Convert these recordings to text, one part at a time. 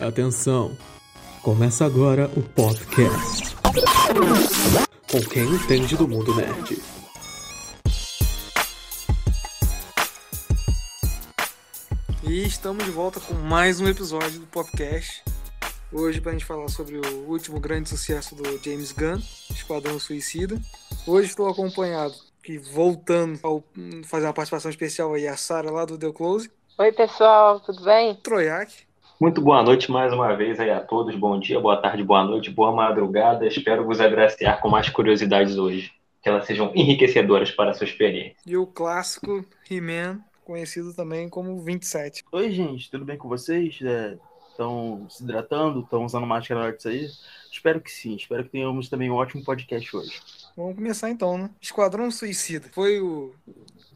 Atenção, começa agora o podcast. Com quem entende do mundo nerd. E estamos de volta com mais um episódio do podcast. Hoje para a gente falar sobre o último grande sucesso do James Gunn, Esquadrão Suicida. Hoje estou acompanhado, que voltando a fazer uma participação especial aí, a Sara lá do The Close. Oi pessoal, tudo bem? Troiac. Muito boa noite mais uma vez aí a todos. Bom dia, boa tarde, boa noite, boa madrugada. Espero vos agraciar com mais curiosidades hoje. Que elas sejam enriquecedoras para a sua experiência. E o clássico He-Man, conhecido também como 27. Oi, gente, tudo bem com vocês? Estão é, se hidratando? Estão usando máscara na hora de sair? Espero que sim. Espero que tenhamos também um ótimo podcast hoje. Vamos começar então, né? Esquadrão Suicida. Foi o,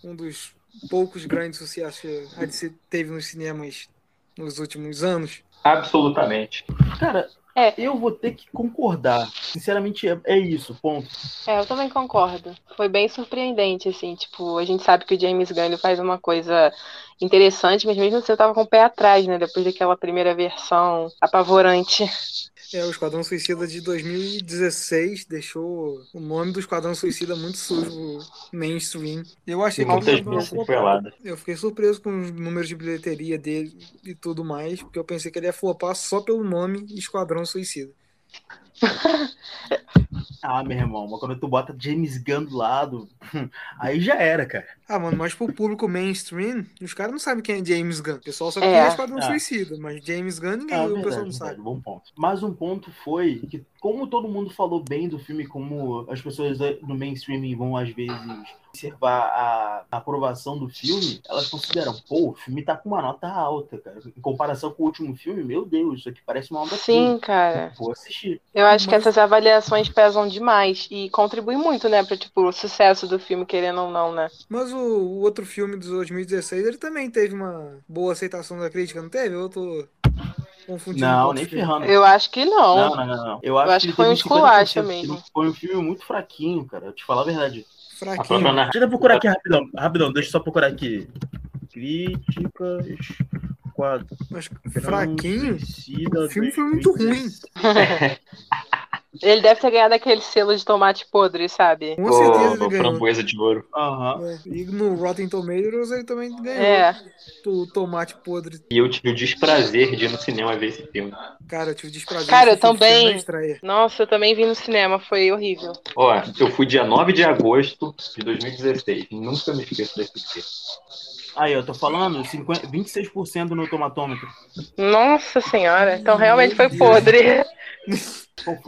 um dos poucos grandes sucessos que a DC teve nos cinemas nos últimos anos? Absolutamente. Cara, é. eu vou ter que concordar. Sinceramente, é, é, isso, ponto. É, eu também concordo. Foi bem surpreendente, assim, tipo, a gente sabe que o James Gunn faz uma coisa interessante, mas mesmo assim eu tava com o pé atrás, né, depois daquela primeira versão apavorante. É, o Esquadrão Suicida de 2016 deixou o nome do Esquadrão Suicida muito sujo mainstream. Eu achei que ele flopar. Eu fiquei surpreso com os números de bilheteria dele e tudo mais, porque eu pensei que ele ia flopar só pelo nome Esquadrão Suicida. Ah, meu irmão, mas quando tu bota James Gunn do lado, aí já era, cara. Ah, mano, mas pro público mainstream, os caras não sabem quem é James Gunn. O pessoal só é. Esquadrão ah. Suicida, mas James Gunn ninguém, ah, o verdade, pessoal não verdade, sabe. Bom ponto. Mas um ponto foi que, como todo mundo falou bem do filme, como as pessoas no mainstream vão às vezes observar a, aprovação do filme, elas consideram, pô, o filme tá com uma nota alta, cara. Em comparação com o último filme, meu Deus, isso aqui parece uma obra Sim, cara. Vou assistir. Eu acho Mas... que essas avaliações pesam demais e contribuem muito, né, para tipo, o sucesso do filme, querendo ou não, né? Mas o, o, outro filme de 2016, ele também teve uma boa aceitação da crítica, não teve? Eu tô confundindo. Não, um nem ferrando. Eu acho que não. Não, não, não. não. Eu acho, Eu acho que, que foi um esculacho mesmo. Foi um filme muito fraquinho, cara. Eu te falar a verdade. Fraquinho. Deixa eu procurar aqui rapidão. Rapidão, deixa eu só procurar aqui. Críticas. Quadro. Mas fraquinho? O filme foi muito ruim. Ele deve ter ganhado aquele selo de tomate podre, sabe? Com certeza ele ganhou. framboesa de ouro. Uhum. É. E no Rotten Tomatoes ele também ganhou. É. O tomate podre. E eu tive o desprazer de ir no cinema ver esse filme. Cara, eu tive o desprazer Cara, eu também. Nossa, eu também vi no cinema, foi horrível. Ó, eu fui dia 9 de agosto de 2016. Nunca me esqueço desse dia. Aí, eu tô falando, 50, 26% no tomatômetro. Nossa senhora, então realmente foi podre.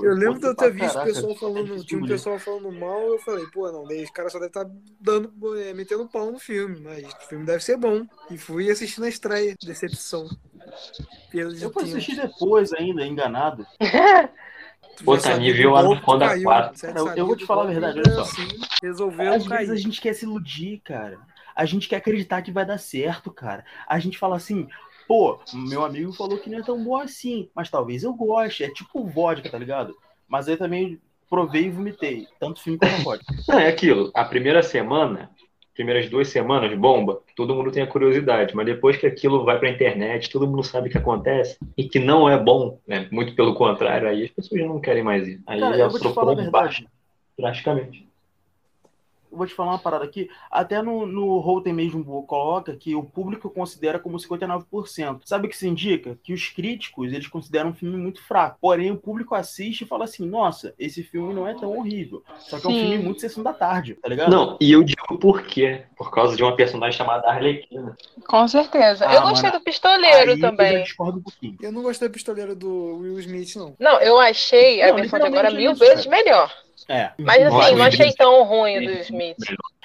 eu lembro de eu ter visto caraca, pessoal falando, tinha um pessoal falando mal, eu falei, pô, não, esse cara só deve estar tá dando, é, metendo pau no filme, mas o filme deve ser bom. E fui assistir na estreia, decepção. De eu fui assistir depois ainda, enganado. Botani viu a Anaconda 4. Cara, eu, eu vou te falar a verdade, olha só. Assim, resolveu Às vezes a gente quer se iludir, cara. A gente quer acreditar que vai dar certo, cara. A gente fala assim, pô, meu amigo falou que não é tão bom assim, mas talvez eu goste. É tipo vodka, tá ligado? Mas aí também provei e vomitei. Tanto filme quanto vodka. Não, é aquilo. A primeira semana, primeiras duas semanas, bomba, todo mundo tem a curiosidade, mas depois que aquilo vai pra internet, todo mundo sabe o que acontece e que não é bom, né? Muito pelo contrário, aí as pessoas não querem mais ir. Aí Cara, já eu vou te falar a verdade. drasticamente eu vou te falar uma parada aqui. Até no, no Rotten mesmo coloca que o público considera como 59%. Sabe o que isso indica? Que os críticos, eles consideram um filme muito fraco. Porém, o público assiste e fala assim, nossa, esse filme não é tão horrível. Só que Sim. é um filme muito sessão da tarde, tá ligado? Não, e eu digo por quê. Por causa de uma personagem chamada Arlequina. Com certeza. Ah, eu gostei mano, do Pistoleiro também. Eu discordo um pouquinho. Eu não gostei do Pistoleiro do Will Smith, não. Não, eu achei a versão de agora mil vezes melhor. É. Mas assim, não achei tão ruim o do Smith.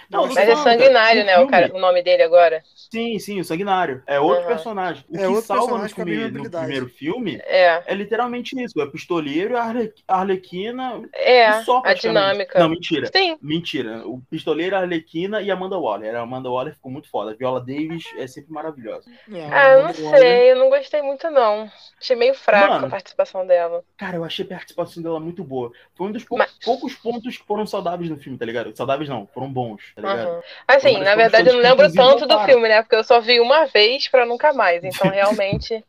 Não, mas é sanguinário, né? O, cara, o nome dele agora. Sim, sim, o sanguinário. É outro uhum. personagem. O é que salva no, filme, no primeiro filme é. é literalmente isso: é pistoleiro, a Arlequina. É, só, a dinâmica. Não, mentira. Sim. Mentira. O pistoleiro, a Arlequina e a Amanda Waller. A Amanda Waller ficou muito foda. A Viola Davis é sempre maravilhosa. É, ah, não sei. Waller... Eu não gostei muito, não. Achei meio fraco Mano, a participação dela. Cara, eu achei a participação dela muito boa. Foi um dos pou Mas... poucos pontos que foram saudáveis no filme, tá ligado? Saudáveis não, foram bons. Tá? Uhum. Assim, Uma na verdade, eu não lembro tanto do filme, né? Porque eu só vi uma vez pra nunca mais. Então, realmente.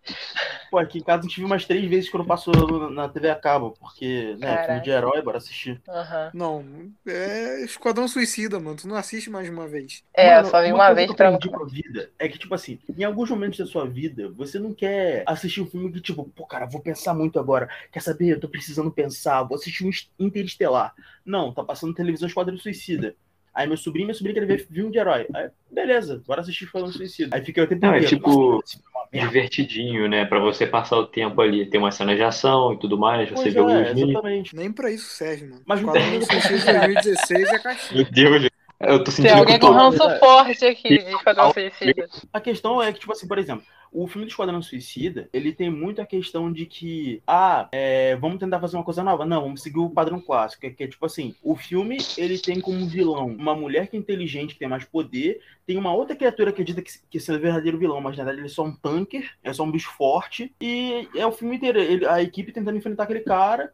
Pô, aqui em casa a gente viu umas três vezes quando passou na TV a cabo, porque, né, Caraca. filme de herói, bora assistir. Aham. Não, é Esquadrão Suicida, mano. Tu não assiste mais de uma vez. É, Mano, eu só vi uma coisa vez pra nunca a vida é que, tipo assim, em alguns momentos da sua vida, você não quer assistir um filme que, tipo, pô, cara, vou pensar muito agora. Quer saber? Eu tô precisando pensar, vou assistir um Interestelar. Não, tá passando televisão Esquadrão Suicida. Aí meu sobrinho e minha sobrinha querem ver filme de herói. Aí, beleza, bora assistir Esquadrão Suicida. Aí fica o tempo Não, é inteiro, tipo- "Nossa, esse filme é merda." Divertidinho, né? Pra você passar o tempo ali. Tem uma cena de ação e tudo mais. Você Pois vê o Will é, Smith. exatamente. Nem pra isso serve, mano. Mas não tem- Suicida de 2016 é caixinha. Meu Deus, eu tô Tem sentindo que alguém com ranço forte aqui de Esquadrão Suicida. A questão é que, tipo assim, por exemplo, o filme do Esquadrão Suicida, ele tem muito a questão de que, ah, é, vamos tentar fazer uma coisa nova. Não, vamos seguir o padrão clássico, que é, que é tipo assim, o filme, ele tem como vilão uma mulher que é inteligente, que tem mais poder, tem uma outra criatura que acredita que, que esse é o verdadeiro vilão, mas na verdade ele é só um tanker, é só um bicho forte, e é o filme inteiro, ele- a equipe tentando enfrentar aquele cara,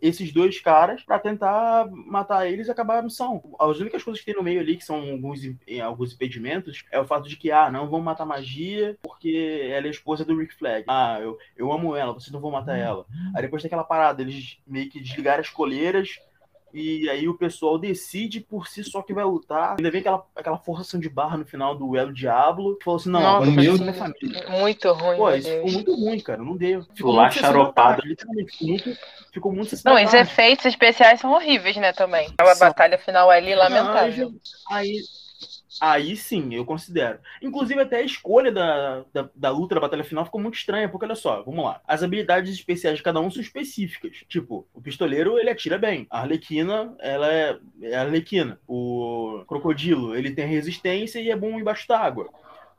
esses dois caras, pra tentar matar eles e acabar a missão. As únicas coisas que tem no meio ali, que são alguns, alguns impedimentos, é o fato de que, ah, não vamos matar magia, porque ela é a esposa do Rick Flag. Ah, eu, eu amo ela, vocês não vão matar ela. Aí depois tem aquela parada, eles meio que desligaram as coleiras, e aí o pessoal decide por si só que vai lutar. Ainda vem aquela, aquela forçação de barra no final do El Diablo, que falou assim, não, Nossa, agora eu sim. sou minha família. Muito ruim, Pô, meu isso ficou muito ruim, cara. Não deu. Ficou Lá tarde, Literalmente, ficou muito, ficou muito Não, os efeitos especiais são horríveis, né, também. A batalha final ali, lamentável. Aí, aí sim, eu considero. Inclusive, até a escolha da, da, da luta da batalha final ficou muito estranha, porque olha só, vamos lá. As habilidades especiais de cada um são específicas. Tipo, o pistoleiro, ele atira bem. A Arlequina, ela é, é Arlequina. O crocodilo, ele tem resistência e é bom embaixo d'água.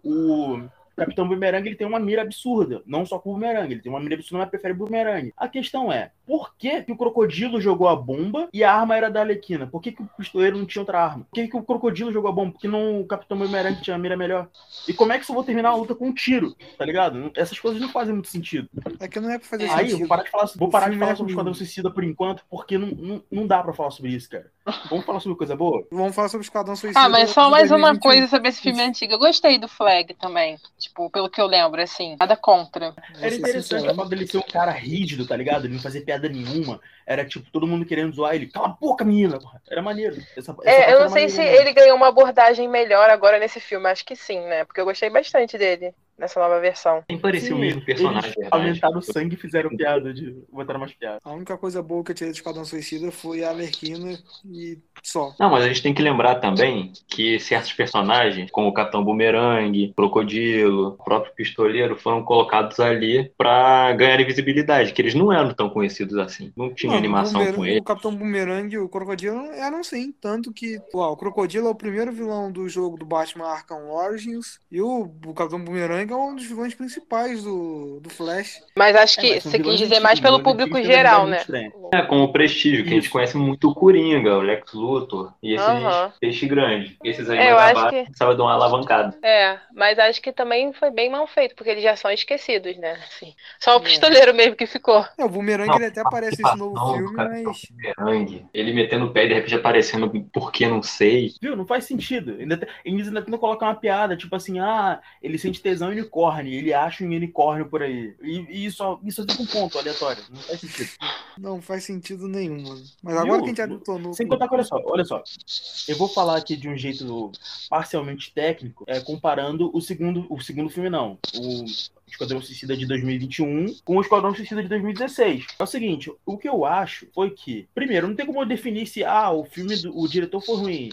O Capitão Boomerang, ele tem uma mira absurda. Não só com o Boomerang, ele tem uma mira absurda, mas prefere Boomerang. A questão é, por que, que o crocodilo jogou a bomba e a arma era da Arlequina? Por que, que o pistoleiro não tinha outra arma? Por que, que o crocodilo jogou a bomba? Porque não o Capitão Boomerang tinha a mira melhor? E como é que eu vou terminar a luta com um tiro? Tá ligado? Essas coisas não fazem muito sentido. É que não é pra fazer Aí sentido. vou parar de falar, vou O parar de falar é sobre o. Esquadrão Suicida por enquanto, porque não, não, não dá pra falar sobre isso, cara. Vamos falar sobre coisa boa? Vamos falar sobre Esquadrão Suicida. Ah, mas só mais uma 2021. coisa sobre esse filme antigo. Eu gostei do Flag também. Tipo, pelo que eu lembro, assim. Nada contra. Era interessante o fato dele ser um cara rígido, tá ligado? Ele não fazia piada nenhuma. Era tipo, todo mundo querendo zoar ele. Cala a boca, menina! Era maneiro. Essa, essa É, eu não sei se maneira. ele ganhou uma abordagem melhor agora nesse filme. Acho que sim, né? Porque eu gostei bastante dele nessa nova versão. Nem parecia o mesmo personagem, Eles verdade. aumentaram o sangue e fizeram piada de. botaram mais piada. A única coisa boa que eu tirei do Esquadrão Suicida foi a Alerquina e só. Não, mas a gente tem que lembrar também que certos personagens, como o Capitão Boomerang, Crocodilo, o próprio Pistoleiro, foram colocados ali pra ganhar visibilidade, que eles não eram tão conhecidos assim. Não tinha Animação o, com eles. o Capitão Boomerang e o Crocodilo eram sim. Tanto que ó, o Crocodilo é o primeiro vilão do jogo do Batman Arkham Origins. E o, o Capitão Boomerang é um dos vilões principais do, do Flash. Mas acho É, que mas são você quis dizer mais pelo vilões público geral, né? estranha. É, como o Prestígio, que a gente Isso. conhece muito o Coringa, o Lex Luthor e esses peixe grande. Esses aí É, eu mais abaixo que- precisava dar uma alavancada. É, mas acho que também foi bem mal feito, porque eles já são esquecidos, né? Assim, só o É. pistoleiro mesmo que ficou. É, o Boomerang Não, ele até aparece nesse novo participação do filme, Capitão mas. Ele metendo o pé e de repente aparecendo por que não sei. Viu? Não faz sentido. Ainda te- Eles ainda tentam colocar uma piada, tipo assim, ah, ele sente tesão em unicórnio, ele acha um unicórnio por aí. E, e isso, isso fica um ponto aleatório. Não faz sentido. Não faz sentido nenhum, mano. Mas agora que a gente já detonou. Sem contar que, olha só, olha só. Eu vou falar aqui de um jeito parcialmente técnico, é, comparando o segundo, o segundo filme, não. O Esquadrão Suicida de 2021 com o Esquadrão Suicida de 2016. É o seguinte, o que eu acho foi que, primeiro, não tem como eu definir se, ah, o filme, do, o diretor foi ruim.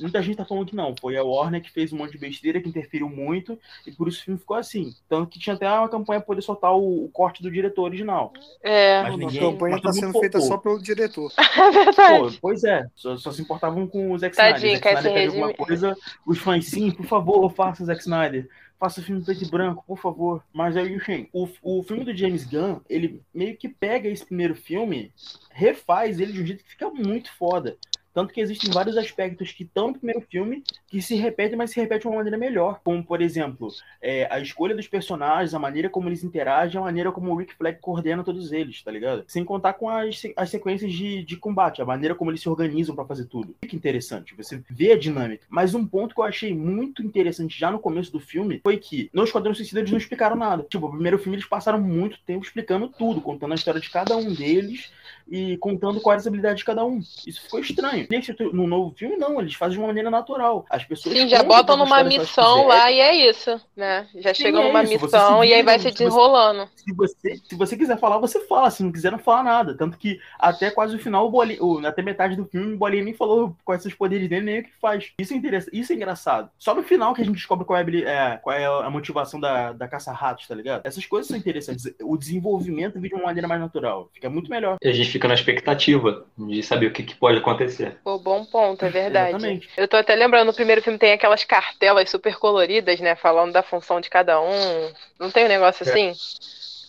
Muita gente tá falando que não. Foi a Warner que fez um monte de besteira, que interferiu muito, e por isso o filme ficou assim. Tanto que tinha até uma campanha pra poder soltar o, o corte do diretor original. É, Mas a ninguém- campanha mas tá sendo feita só pelo diretor. é verdade. Pô, pois é, só, só se importavam com o Zack Tadinho, Snyder. quer Zack Snyder pede alguma coisa, os fãs, sim, por favor, faça Zack Snyder. Faça filme preto e branco, por favor. Mas aí, o, o filme do James Gunn, ele meio que pega esse primeiro filme, refaz ele de um jeito que fica muito foda. Tanto que existem vários aspectos que estão no primeiro filme que se repetem, mas se repetem de uma maneira melhor. Como, por exemplo, é, a escolha dos personagens, a maneira como eles interagem, a maneira como o Rick Flag coordena todos eles, tá ligado? Sem contar com as, as sequências de, de combate, a maneira como eles se organizam para fazer tudo. Fica interessante, você vê a dinâmica. Mas um ponto que eu achei muito interessante já no começo do filme foi que no Esquadrão Suicida eles não explicaram nada. Tipo, o primeiro filme eles passaram muito tempo explicando tudo, contando a história de cada um deles e contando quais as habilidades de cada um. Isso ficou estranho. Nesse, no novo filme, não, eles fazem de uma maneira natural. As pessoas. Sim, já botam numa missão lá e é isso, né? Já Sim, chegam é numa isso. missão e aí vai se desenrolando. Se você, se você quiser falar, você fala. Se não quiser, não fala nada. Tanto que até quase o final, o Bolinha, até metade do filme, o Bolinha nem falou quais são os poderes dele, nem o que faz. Isso é, interessante, isso é engraçado. Só no final que a gente descobre qual é, é, qual é a motivação da, da caça-ratos, tá ligado? Essas coisas são interessantes. O desenvolvimento vem de uma maneira mais natural. Fica muito melhor. A gente fica na expectativa de saber o que, que pode acontecer. Pô, bom ponto, é verdade. Exatamente. Eu tô até lembrando, no primeiro filme tem aquelas cartelas super coloridas, né? Falando da função de cada um. Não tem um negócio é. assim?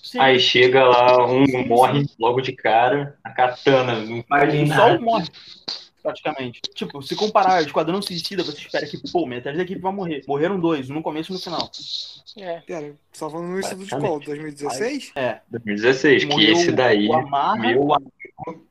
Sim. Aí chega lá, um morre logo de cara, a katana, não faz nada. Só um morre praticamente. Tipo, se comparar Esquadrão Suicida, você espera que, pô, metade da equipe vai morrer. Morreram dois, um no começo e no final. É. Pera, só falando isso de qual? 2016? É. 2016, que esse daí, Amarra, meu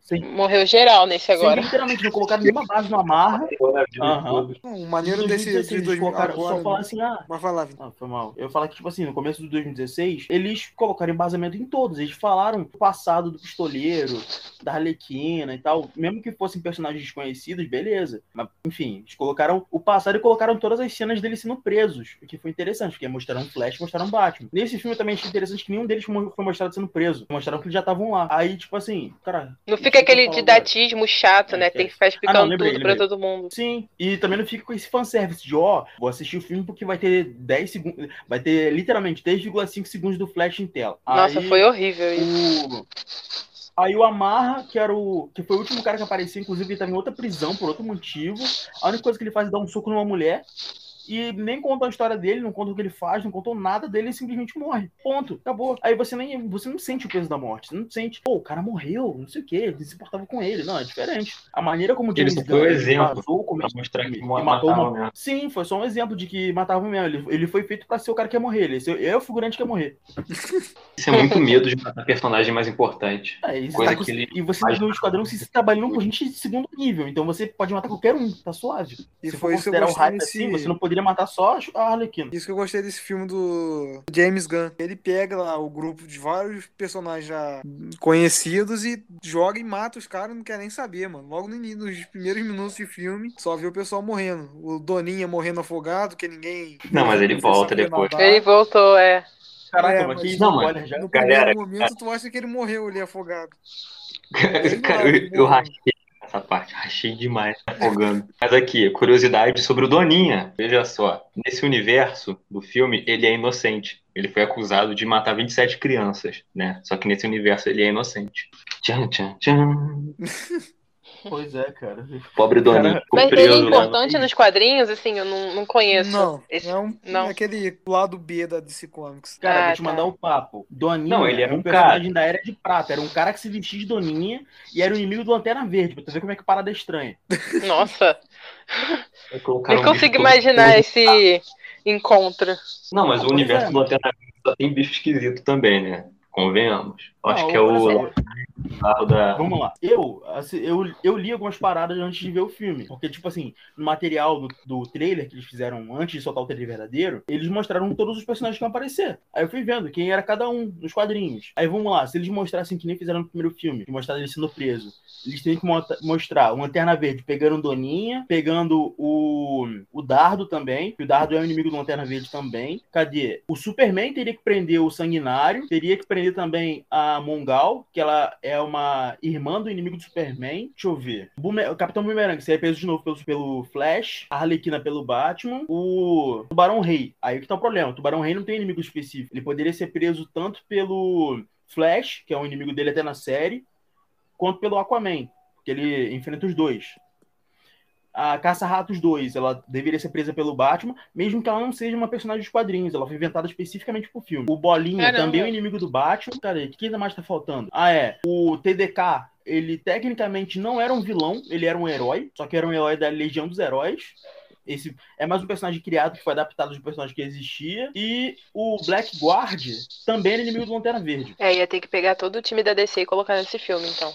Sim. Morreu geral nesse agora. Sim, literalmente, não colocaram nenhuma base no Amarra. Uhum. Um maneiro desse de 2016, só falar assim, ah... Mas falar, ah, foi mal. Eu falar que, tipo assim, no começo de 2016, eles colocaram embasamento em todos. Eles falaram do passado do pistoleiro, da Arlequina e tal. Mesmo que fossem personagens desconhecidos, beleza. Mas, enfim, eles colocaram o passado e colocaram todas as cenas deles sendo presos. O que foi interessante, porque mostraram Flash, mostraram Batman. Nesse filme também achei interessante que nenhum deles foi mostrado sendo preso. Mostraram que eles já estavam lá. Aí, tipo assim, cara... Não fica aquele didatismo chato, é, né? É. Tem que ficar explicando ah, não, lembrei, tudo lembrei. pra todo mundo. Sim, e também não fica com esse fanservice de, ó, oh, vou assistir o filme porque vai ter 10 segundos, vai ter literalmente 10,5 segundos do flash em tela. Nossa, Aí, foi horrível isso. O... Aí o Amarra, que era o. que foi o último cara que apareceu, inclusive ele tava em outra prisão por outro motivo. A única coisa que ele faz é dar um soco numa mulher e nem contam a história dele, não contam o que ele faz, não contam nada dele, ele simplesmente morre. Ponto. Acabou. Aí você nem você não sente o peso da morte. Você não sente, pô, o cara morreu, não sei o que, ele se importava com ele. Não, é diferente. A maneira como o James Gunn exemplo vazou pra mostrar que matou uma... Sim, foi só um exemplo de que matava mesmo. Ele, ele foi feito pra ser o cara que ia morrer. Ele é o figurante que ia morrer. Isso é muito medo de matar personagem mais importante. É, isso Coisa tá, que ele e você no esquadrão se trabalhando com gente de segundo nível. Então você pode matar qualquer um, tá suave. E se foi isso considerar o hype assim, você não poderia matar só a Arlequina. Isso que eu gostei desse filme do James Gunn. Ele pega lá o grupo de vários personagens já conhecidos e joga e mata os caras, não quer nem saber, mano. Logo no início, nos primeiros minutos de filme, só vê o pessoal morrendo. O Doninha morrendo afogado, que ninguém. Não, mas ele volta depois. Nadar. Ele voltou, é. Caraca, é, mas não, mano. Já. No galera, primeiro momento, tu acha que ele morreu ali afogado. cara, eu, eu rachei essa parte. Achei demais, afogando. Mas aqui, curiosidade sobre o Doninha. Veja só, nesse universo do filme, ele é inocente. Ele foi acusado de matar 27 crianças, né? Só que nesse universo ele é inocente. Tchan, tchan, tchan. Pois é, cara. Pobre Doninho. Mas ele é importante no... nos quadrinhos, assim, eu não, não conheço. Não, esse... é, um, não. É aquele lado B da DC Comics. Cara, ah, vou te tá. mandar um papo. Doninho não, ele era um, um personagem da Era de Prata. Era um cara que se vestia de Doninha e era o inimigo do Lanterna Verde, pra tu ver como é que parada é estranha. Nossa. Nem consigo imaginar esse encontro. Não, mas o universo é. do Lanterna Verde tem bicho esquisito também, né? Convenhamos. Acho não, que é o da... Vamos lá. Eu, assim, eu, eu li algumas paradas antes de ver o filme. Porque, tipo assim, no material do, do trailer que eles fizeram antes de soltar o trailer verdadeiro, eles mostraram todos os personagens que iam aparecer. Aí eu fui vendo quem era cada um nos quadrinhos. Aí vamos lá, se eles mostrassem que nem fizeram no primeiro filme, que mostraram ele sendo preso, eles teriam que mostrar o Lanterna Verde pegando Doninha, pegando o, o Dardo também, que o Dardo é o inimigo do Lanterna Verde também. Cadê? O Superman teria que prender o Sanguinário, teria que prender também a Mongal, que ela é uma irmã do inimigo do Superman. Deixa eu ver. O, Capitão Boomerang seria preso de novo pelo, pelo Flash, a Arlequina pelo Batman, o Tubarão Rei. Aí que tá o problema. O Tubarão Rei não tem inimigo específico. Ele poderia ser preso tanto pelo Flash, que é um inimigo dele até na série, quanto pelo Aquaman, que ele enfrenta os dois a Caça-Ratos 2, ela deveria ser presa pelo Batman, mesmo que ela não seja uma personagem dos quadrinhos, ela foi inventada especificamente pro filme. O Bolinha Caramba. também é o inimigo do Batman. Cara, o que ainda mais tá faltando? Ah, é. O TDK ele tecnicamente não era um vilão, ele era um herói, só que era um herói da Legião dos Heróis. Esse é mais um personagem criado que foi adaptado de um personagem que existia. E o Black Guard também era inimigo do Lanterna Verde. É, ia ter que pegar todo o time da DC e colocar nesse filme, então.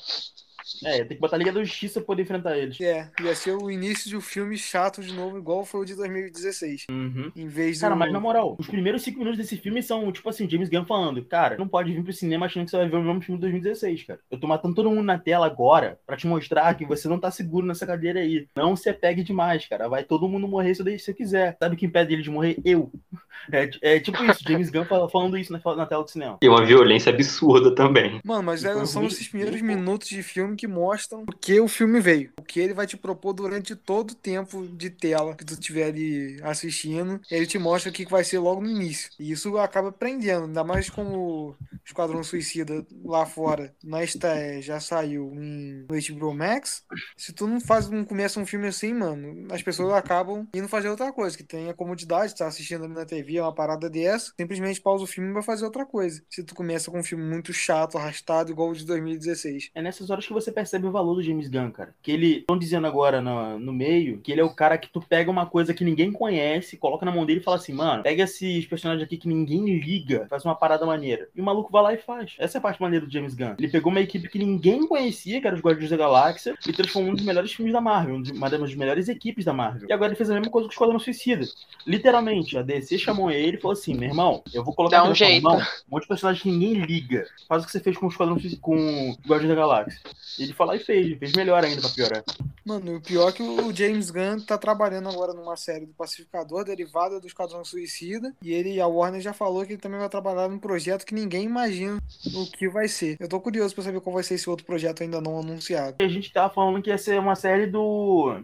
É, tem que botar a Liga da Justiça pra poder enfrentar eles. É, ia ser o início de um filme chato de novo, igual foi o de 2016. Uhum. Em vez Cara, do... mas na moral, os primeiros cinco minutos desse filme são, tipo assim, James Gunn falando, cara, não pode vir pro cinema achando que você vai ver o mesmo filme de 2016, cara. Eu tô matando todo mundo na tela agora pra te mostrar que você não tá seguro nessa cadeira aí. Não se apegue demais, cara. Vai todo mundo morrer se você quiser. Sabe quem impede ele de morrer? Eu. É, é tipo isso, James Gunn fala- falando isso na, na tela do cinema. E uma violência absurda também. Mano, mas Foi é, são esses primeiros minutos de filme que mostram o que o filme veio. O que ele vai te propor durante todo o tempo de tela que tu estiver ali assistindo. Ele te mostra o que vai ser logo no início. E isso acaba prendendo, ainda mais com o Esquadrão Suicida lá fora. Na estreia já saiu em HBO Max. Se tu não faz, não começa um filme assim, mano, as pessoas acabam indo fazer outra coisa. Que tem a comodidade, tá assistindo ali na TV, uma parada dessa, simplesmente pausa o filme e vai fazer outra coisa. Se tu começa com um filme muito chato, arrastado, igual o de 2016. É nessas horas que você percebe o valor do James Gunn, cara. Que ele, estão dizendo agora no, no meio, que ele é o cara que tu pega uma coisa que ninguém conhece, coloca na mão dele e fala assim, mano, pega esses personagens aqui que ninguém liga, faz uma parada maneira. E o maluco vai lá e faz. Essa é a parte maneira do James Gunn. Ele pegou uma equipe que ninguém conhecia, que era os Guardiões da Galáxia, e transformou um dos melhores filmes da Marvel, um uma das melhores equipes da Marvel. E agora ele fez a mesma coisa com o Esquadrão Suicida. Literalmente, a DC chamou ele e falou assim, meu irmão, eu vou colocar Dá um jeito. mão um monte de personagem que ninguém liga. Faz o que você fez com o Esquadrão Suicida, com o Guardiões da Galáxia. E ele foi lá e fez, ele fez melhor ainda pra piorar. Mano, o pior é que o James Gunn tá trabalhando agora numa série do Pacificador, derivada do Esquadrão Suicida, e ele, a Warner já falou que ele também vai trabalhar num projeto que ninguém imagina o que vai ser. Eu tô curioso pra saber qual vai ser esse outro projeto ainda não anunciado. A gente tava falando que ia ser uma série do,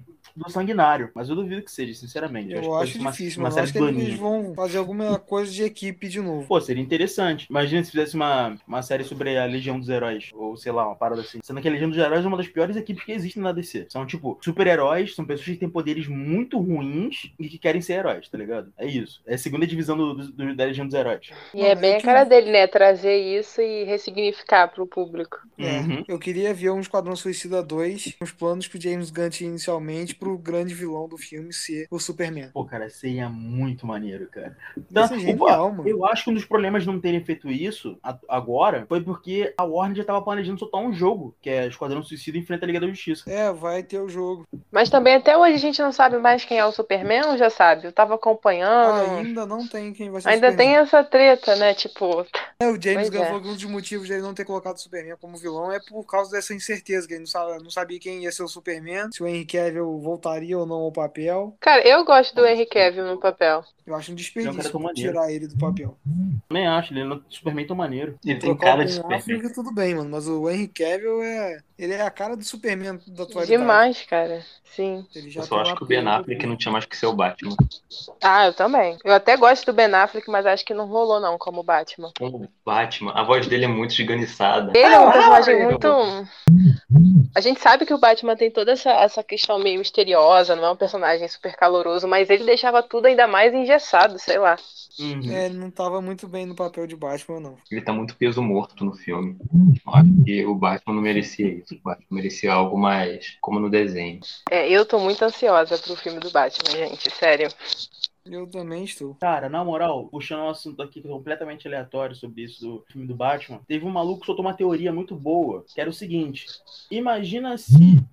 do Sanguinário, mas eu duvido que seja, sinceramente. Eu que acho ser uma, difícil, uma mas acho que do eles vão fazer alguma coisa de equipe de novo. Pô, seria interessante. Imagina se fizesse uma, uma série sobre a Legião dos Heróis, ou sei lá, uma parada assim. Sendo que a Legião dos Heróis é uma das piores equipes que existem na DC. São, tipo, super-heróis, são pessoas que têm poderes muito ruins e que querem ser heróis, tá ligado? É isso. É a segunda divisão do, do- do- da Legião dos Heróis. E é bem a cara dele, né? Trazer isso e ressignificar pro público. É, Uhum. Eu queria ver um Esquadrão Suicida 2, os planos que o James Gunn tinha inicialmente pro grande vilão do filme ser o Superman. Pô, cara, seria muito maneiro, cara. Isso é genial, mano. Eu acho que um dos problemas de não terem feito isso agora foi porque a Warner já tava planejando soltar um jogo, que é Esquadrão Suicida enfrenta a Liga da Justiça. É, vai ter o jogo. Mas também até hoje a gente não sabe mais quem é o Superman, ou já sabe? Eu tava acompanhando. Ainda não tem quem vai ser o Ainda tem Superman. essa treta, né? Tipo, É, o James Gunn é. falou que um dos motivos dele não ter colocado o Superman como vilão é por causa dessa incerteza, que ele não sabia quem ia ser o Superman, se o Henry Cavill voltaria ou não ao papel. cara, eu gosto do Henry Cavill no papel. Eu acho um é um desperdício maneiro. tirar ele do papel. Também acho, ele é um Superman tão maneiro. Ele tem cara de Superman. Affleck, tudo bem, mano, mas o Henry Cavill é... Ele é a cara do Superman da atualidade. Demais, cara. Sim. Ele já Eu só acho um que o Ben Affleck não tinha mais que ser o Batman. Ah, eu também. Eu até gosto do Ben Affleck, mas acho que não rolou, não, como Batman. Como Batman, a voz dele é muito esganiçada. Ele é um personagem eu muito. A gente sabe que o Batman tem toda essa, essa questão meio misteriosa, não é um personagem super caloroso, mas ele deixava tudo ainda mais engessado, sei lá. Uhum. É, ele não tava muito bem no papel de Batman, não. Ele tá muito peso morto no filme. Eu acho que o Batman não merecia isso. O Batman merecia algo mais como no desenho. É, eu tô muito ansiosa pro filme do Batman, gente, sério. Eu também estou. Cara, na moral, puxando um assunto aqui completamente aleatório sobre isso do filme do Batman, teve um maluco que soltou uma teoria muito boa, que era o seguinte: imagina se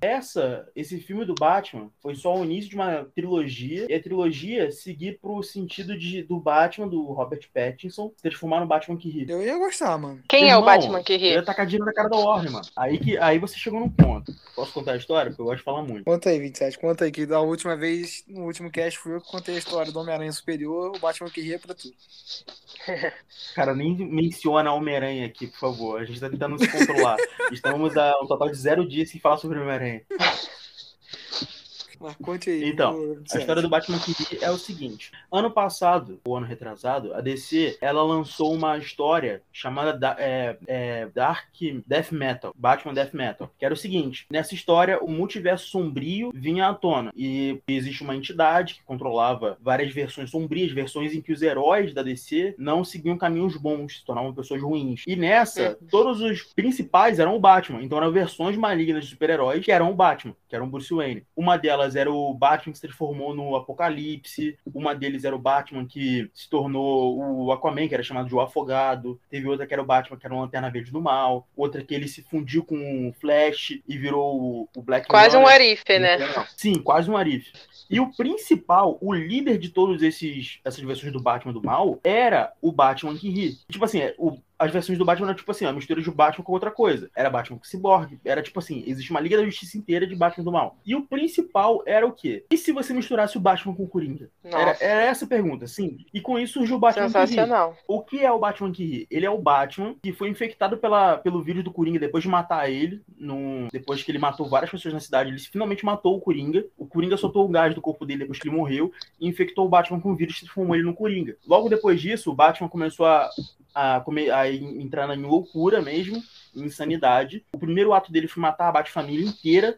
essa, esse filme do Batman foi só o início de uma trilogia, e a trilogia seguir pro sentido de, do Batman, do Robert Pattinson, se transformar no Batman que ri. Eu ia gostar, mano. Quem é Irmão, o Batman que Eu ia ri? tacar dinheiro na cara da Warner, mano. Aí, que, aí você chegou num ponto. Posso contar a história? Porque eu gosto de falar muito. Conta aí, 27. Conta aí, que da última vez, no último cast, fui eu que contei a história do Homem-Aranha Superior, o Batman que ria pra tudo. Cara, nem menciona Homem-Aranha aqui, por favor. A gente tá tentando se controlar. Estamos a um total de zero dias sem falar sobre Homem-Aranha. Mas conte aí. Então, A história do Batman que é o seguinte: ano passado, ou ano retrasado, a DC ela lançou uma história chamada da- é, é, Dark Death Metal, Batman Death Metal, que era o seguinte: nessa história o multiverso sombrio vinha à tona e existe uma entidade que controlava várias versões sombrias, versões em que os heróis da DC não seguiam caminhos bons, se tornavam pessoas ruins. E nessa, todos os principais eram o Batman, então eram versões malignas de super-heróis que eram o Batman, que eram o Bruce Wayne. Uma delas era o Batman que se transformou no Apocalipse, uma deles era o Batman que se tornou o Aquaman, que era chamado de o Afogado, teve outra que era o Batman que era uma Lanterna Verde do Mal, outra que ele se fundiu com o Flash e virou o- o Black Quase um arife, né? Sim, quase um Arif. E o principal, o líder de todos esses essas versões do Batman do mal, era o Batman que ri. Tipo assim, é, o- as versões do Batman eram tipo assim, a mistura de Batman com outra coisa. Era Batman com Cyborg, era tipo assim, existe uma Liga da Justiça inteira de Batman do mal. E o principal era o quê? E se você misturasse o Batman com o Coringa? Era, era essa a pergunta, sim. E com isso surgiu o Batman que ri. sensacional. O que é o Batman que ri? Ele é o Batman que foi infectado pela, pelo vírus do Coringa depois de matar ele. num- depois que ele matou várias pessoas na cidade, ele finalmente matou o Coringa. O Coringa soltou o gás do corpo dele depois que ele morreu e infectou o Batman com o vírus e transformou ele no Coringa. Logo depois disso, o Batman começou a, a, a en- entrar em loucura mesmo, insanidade. O primeiro ato dele foi matar a Bat-família inteira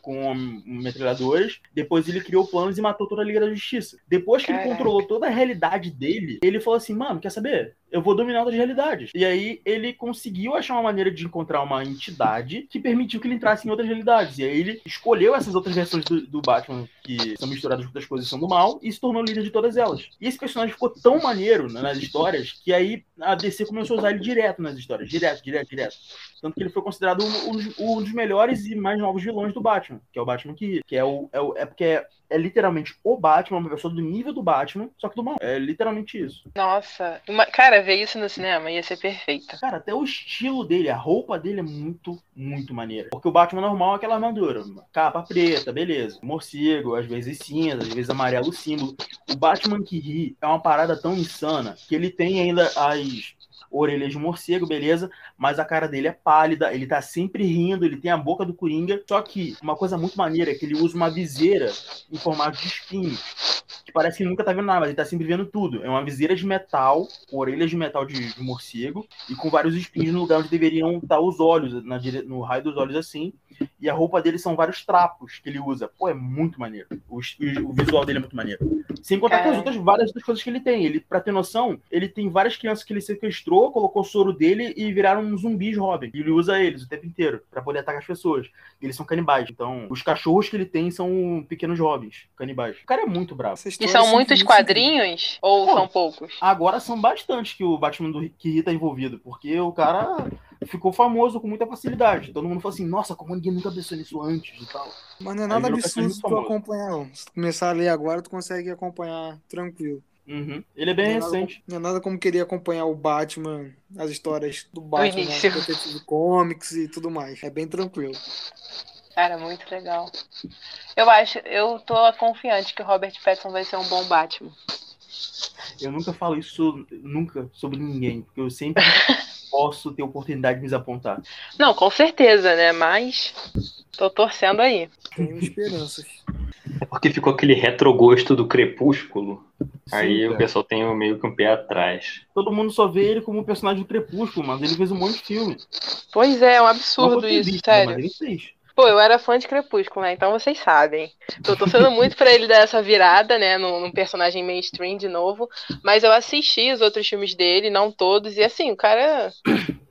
com metralhadoras. Depois ele criou planos e matou toda a Liga da Justiça. Depois que ele Caraca. controlou toda a realidade dele, ele falou assim: mano, quer saber? Eu vou dominar outras realidades. E aí ele conseguiu achar uma maneira de encontrar uma entidade que permitiu que ele entrasse em outras realidades. E aí ele escolheu essas outras versões do, do Batman que são misturadas com outras coisas são do mal e se tornou líder de todas elas. E esse personagem ficou tão maneiro né, nas histórias que aí a DC começou a usar ele direto nas histórias. Direto, direto, direto. Tanto que ele foi considerado um, um dos- um dos melhores e mais novos vilões do Batman, que é o Batman que ri, que é o é, o- é porque é, é literalmente o Batman, uma pessoa do nível do Batman, só que do mal. É literalmente isso. Nossa, uma- cara, ver isso no cinema ia ser perfeito. Cara, até o estilo dele, a roupa dele é muito, muito maneira. Porque o Batman normal é aquela armadura, capa preta, beleza. Morcego, às vezes cinza, às vezes amarelo símbolo. O Batman que ri é uma parada tão insana que ele tem ainda as orelhas de morcego, beleza, mas a cara dele é pálida, ele tá sempre rindo, ele tem a boca do Coringa. Só que uma coisa muito maneira é que ele usa uma viseira em formato de espinhos. Que parece que nunca tá vendo nada, mas ele tá sempre vendo tudo. É uma viseira de metal, com orelhas de metal de, de morcego, e com vários espinhos no lugar onde deveriam estar os olhos, na no raio dos olhos assim. E a roupa dele são vários trapos que ele usa. Pô, é muito maneiro. O, o visual dele é muito maneiro. Sem contar com as outras, várias outras coisas que ele tem. Ele, pra ter noção, ele tem várias crianças que ele sequestrou, colocou o soro dele e viraram um zumbis Robin. E ele usa eles o tempo inteiro pra poder atacar as pessoas. Eles são canibais. Então, os cachorros que ele tem são pequenos Robins, canibais. O cara é muito bravo. E são é muitos quadrinhos ou Pô. são poucos? Agora são bastantes que o Batman do Kiri tá envolvido, porque o cara ficou famoso com muita facilidade. Todo mundo falou assim, nossa, como ninguém nunca pensou nisso antes e tal. Mas não é nada absurdo tu famoso. acompanhar, não. Se tu começar a ler agora, tu consegue acompanhar tranquilo. Uhum. Ele é bem não, é nada recente. como, não é nada como querer acompanhar o Batman, as histórias do Batman, início. Detective Comics e tudo mais. É bem tranquilo. Cara, muito legal. Eu acho, eu tô confiante que o Robert Pattinson vai ser um bom Batman. Eu nunca falo isso nunca sobre ninguém, porque eu sempre posso ter oportunidade de me desapontar. Não, com certeza, né? Mas tô torcendo aí. Tenho esperanças. É porque ficou aquele retrogosto do crepúsculo. Aí Sim, o cara. pessoal tem meio que um pé atrás. Todo mundo só vê ele como um personagem do Crepúsculo, mas ele fez um monte de filme. Pois é, é um absurdo isso, né, sério. Mas ele fez. Pô, eu era fã de Crepúsculo, né? Então vocês sabem. Tô torcendo muito pra ele dar essa virada, né? Num, num personagem mainstream de novo. Mas eu assisti os outros filmes dele, não todos. E assim, o cara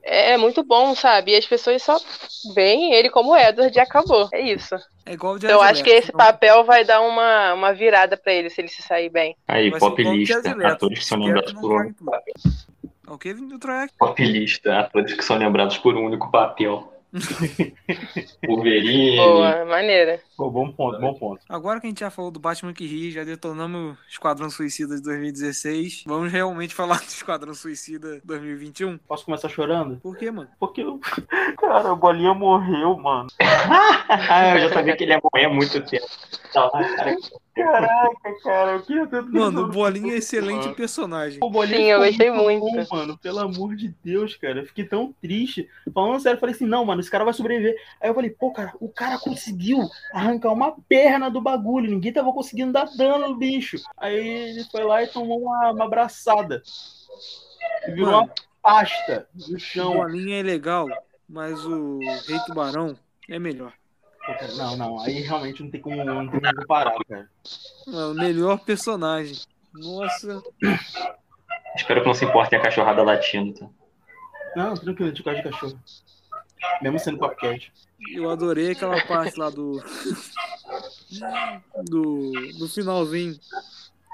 é, é muito bom, sabe? E as pessoas só veem ele como Edward e acabou. É isso. É igual o Então eu acho que esse papel vai dar uma, uma virada pra ele, se ele se sair bem. Aí, Vai ser pop igual o lista, Jared Leto. atores que são lembrados que por um papel. O. Pop lista, atores que são lembrados por um único papel. Wolverine. Boa, maneira. Pô, bom ponto, bom ponto. Agora que a gente já falou do Batman que ri, já detonamos Esquadrão Suicida de 2016, vamos realmente falar do Esquadrão Suicida 2021? Posso começar chorando? Por quê, mano? Porque, eu- cara, o Bolinha morreu, mano. ah, eu já sabia que ele ia morrer há muito tempo. Tá lá, cara. Caraca, cara, eu queria tanto Mano, o Bolinha é excelente personagem. O Bolinha Sim, eu gostei bom, muito. mano, pelo amor de Deus, cara. Eu fiquei tão triste. Falando sério, eu falei assim: não, mano, esse cara vai sobreviver. Aí eu falei: pô, cara, o cara conseguiu arrancar uma perna do bagulho. Ninguém tava conseguindo dar dano no bicho. Aí ele foi lá e tomou uma, uma abraçada. E virou Mano. uma pasta no O chão. Bolinha é legal, mas o Rei Tubarão é melhor. Não, não, aí realmente não tem como, não tem como comparar, cara. Mano, o melhor personagem. Nossa. Espero que não se importem a cachorrada latindo, tá? Não, tranquilo, de gosto de cachorro. Mesmo sendo podcast. Eu adorei aquela parte lá do. do. do finalzinho.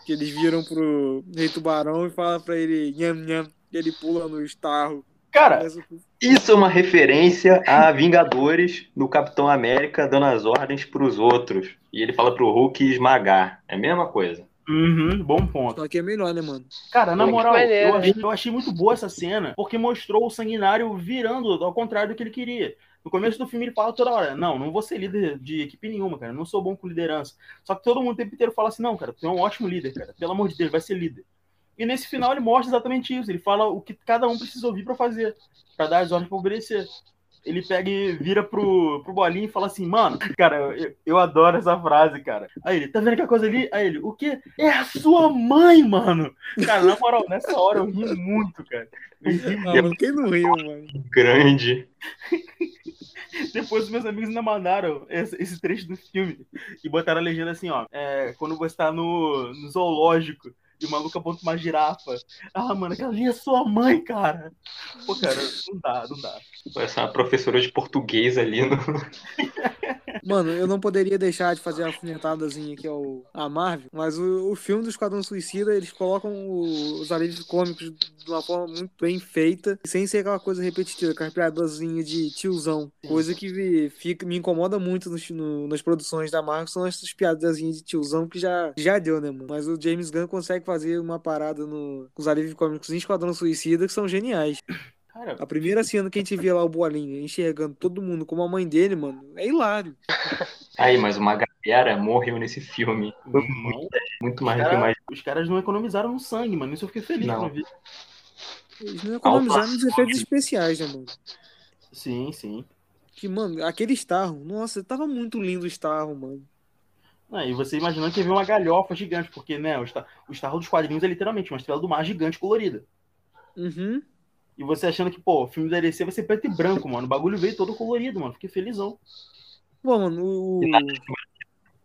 Que eles viram pro Rei Tubarão e falam pra ele nham nham. E ele pula no estarro. Cara, Começa- Isso é uma referência a Vingadores do Capitão América dando as ordens pros outros. E ele fala pro Hulk esmagar. É a mesma coisa. uhum, bom ponto. Só que é melhor, né, mano? Cara, na Muito moral, maneiro. eu achei, eu achei muito boa essa cena, porque mostrou o sanguinário virando ao contrário do que ele queria. No começo do filme ele fala toda hora, não, não vou ser líder de equipe nenhuma, cara, não sou bom com liderança. Só que todo mundo o tempo inteiro fala assim, não, cara, tu é um ótimo líder, cara, pelo amor de Deus, vai ser líder. E nesse final ele mostra exatamente isso, ele fala o que cada um precisa ouvir pra fazer, pra dar as ordens pra obedecer. Ele pega e vira pro, pro Bolinho e fala assim, mano, cara, eu, eu adoro essa frase, cara. Aí ele, tá vendo aquela coisa ali? Aí ele, o quê? É a sua mãe, mano! Cara, na moral, nessa hora eu ri muito, cara. Eu ri Ah, mano, quem não riu, mano? Grande. Depois os meus amigos ainda mandaram esse, esse trecho do filme e botaram a legenda assim, ó. É, quando você tá no, no zoológico e o maluco aponta uma girafa. Ah, mano, aquela ali é sua mãe, cara. Pô, cara, não dá, não dá. Parece uma professora de português ali no. Mano, eu não poderia deixar de fazer a alfinetadazinha que é o, a Marvel, mas o, o filme do Esquadrão Suicida, eles colocam o- os alívios cômicos de uma forma muito bem feita, sem ser aquela coisa repetitiva, aquela piadazinha de tiozão. Coisa que me, fica, me incomoda muito nos- no- nas produções da Marvel, são essas piadazinhas de tiozão que já, já deu, né, mano? Mas o James Gunn consegue fazer uma parada no, com os alívios cômicos em Esquadrão Suicida que são geniais. Cara, A primeira cena que a gente vê lá o Bolinha enxergando todo mundo como a mãe dele, mano, é hilário. Aí, mas uma galera morreu nesse filme. não, Muito os, mais do que cara- mais. os caras não economizaram no sangue, mano. Isso eu fiquei feliz Não. vi. Eles não economizaram nos efeitos especiais, né, mano? Sim, sim. Que, mano, aquele Starro, nossa, tava muito lindo o Starro, mano. Ah, e você imaginando que ia ver uma galhofa gigante, porque, né, o, Star, o Starro dos quadrinhos é literalmente uma estrela do mar gigante colorida. Uhum. E você achando que, pô, o filme da DC vai ser preto e branco, mano. O bagulho veio todo colorido, mano. Fiquei felizão. Bom, mano, o,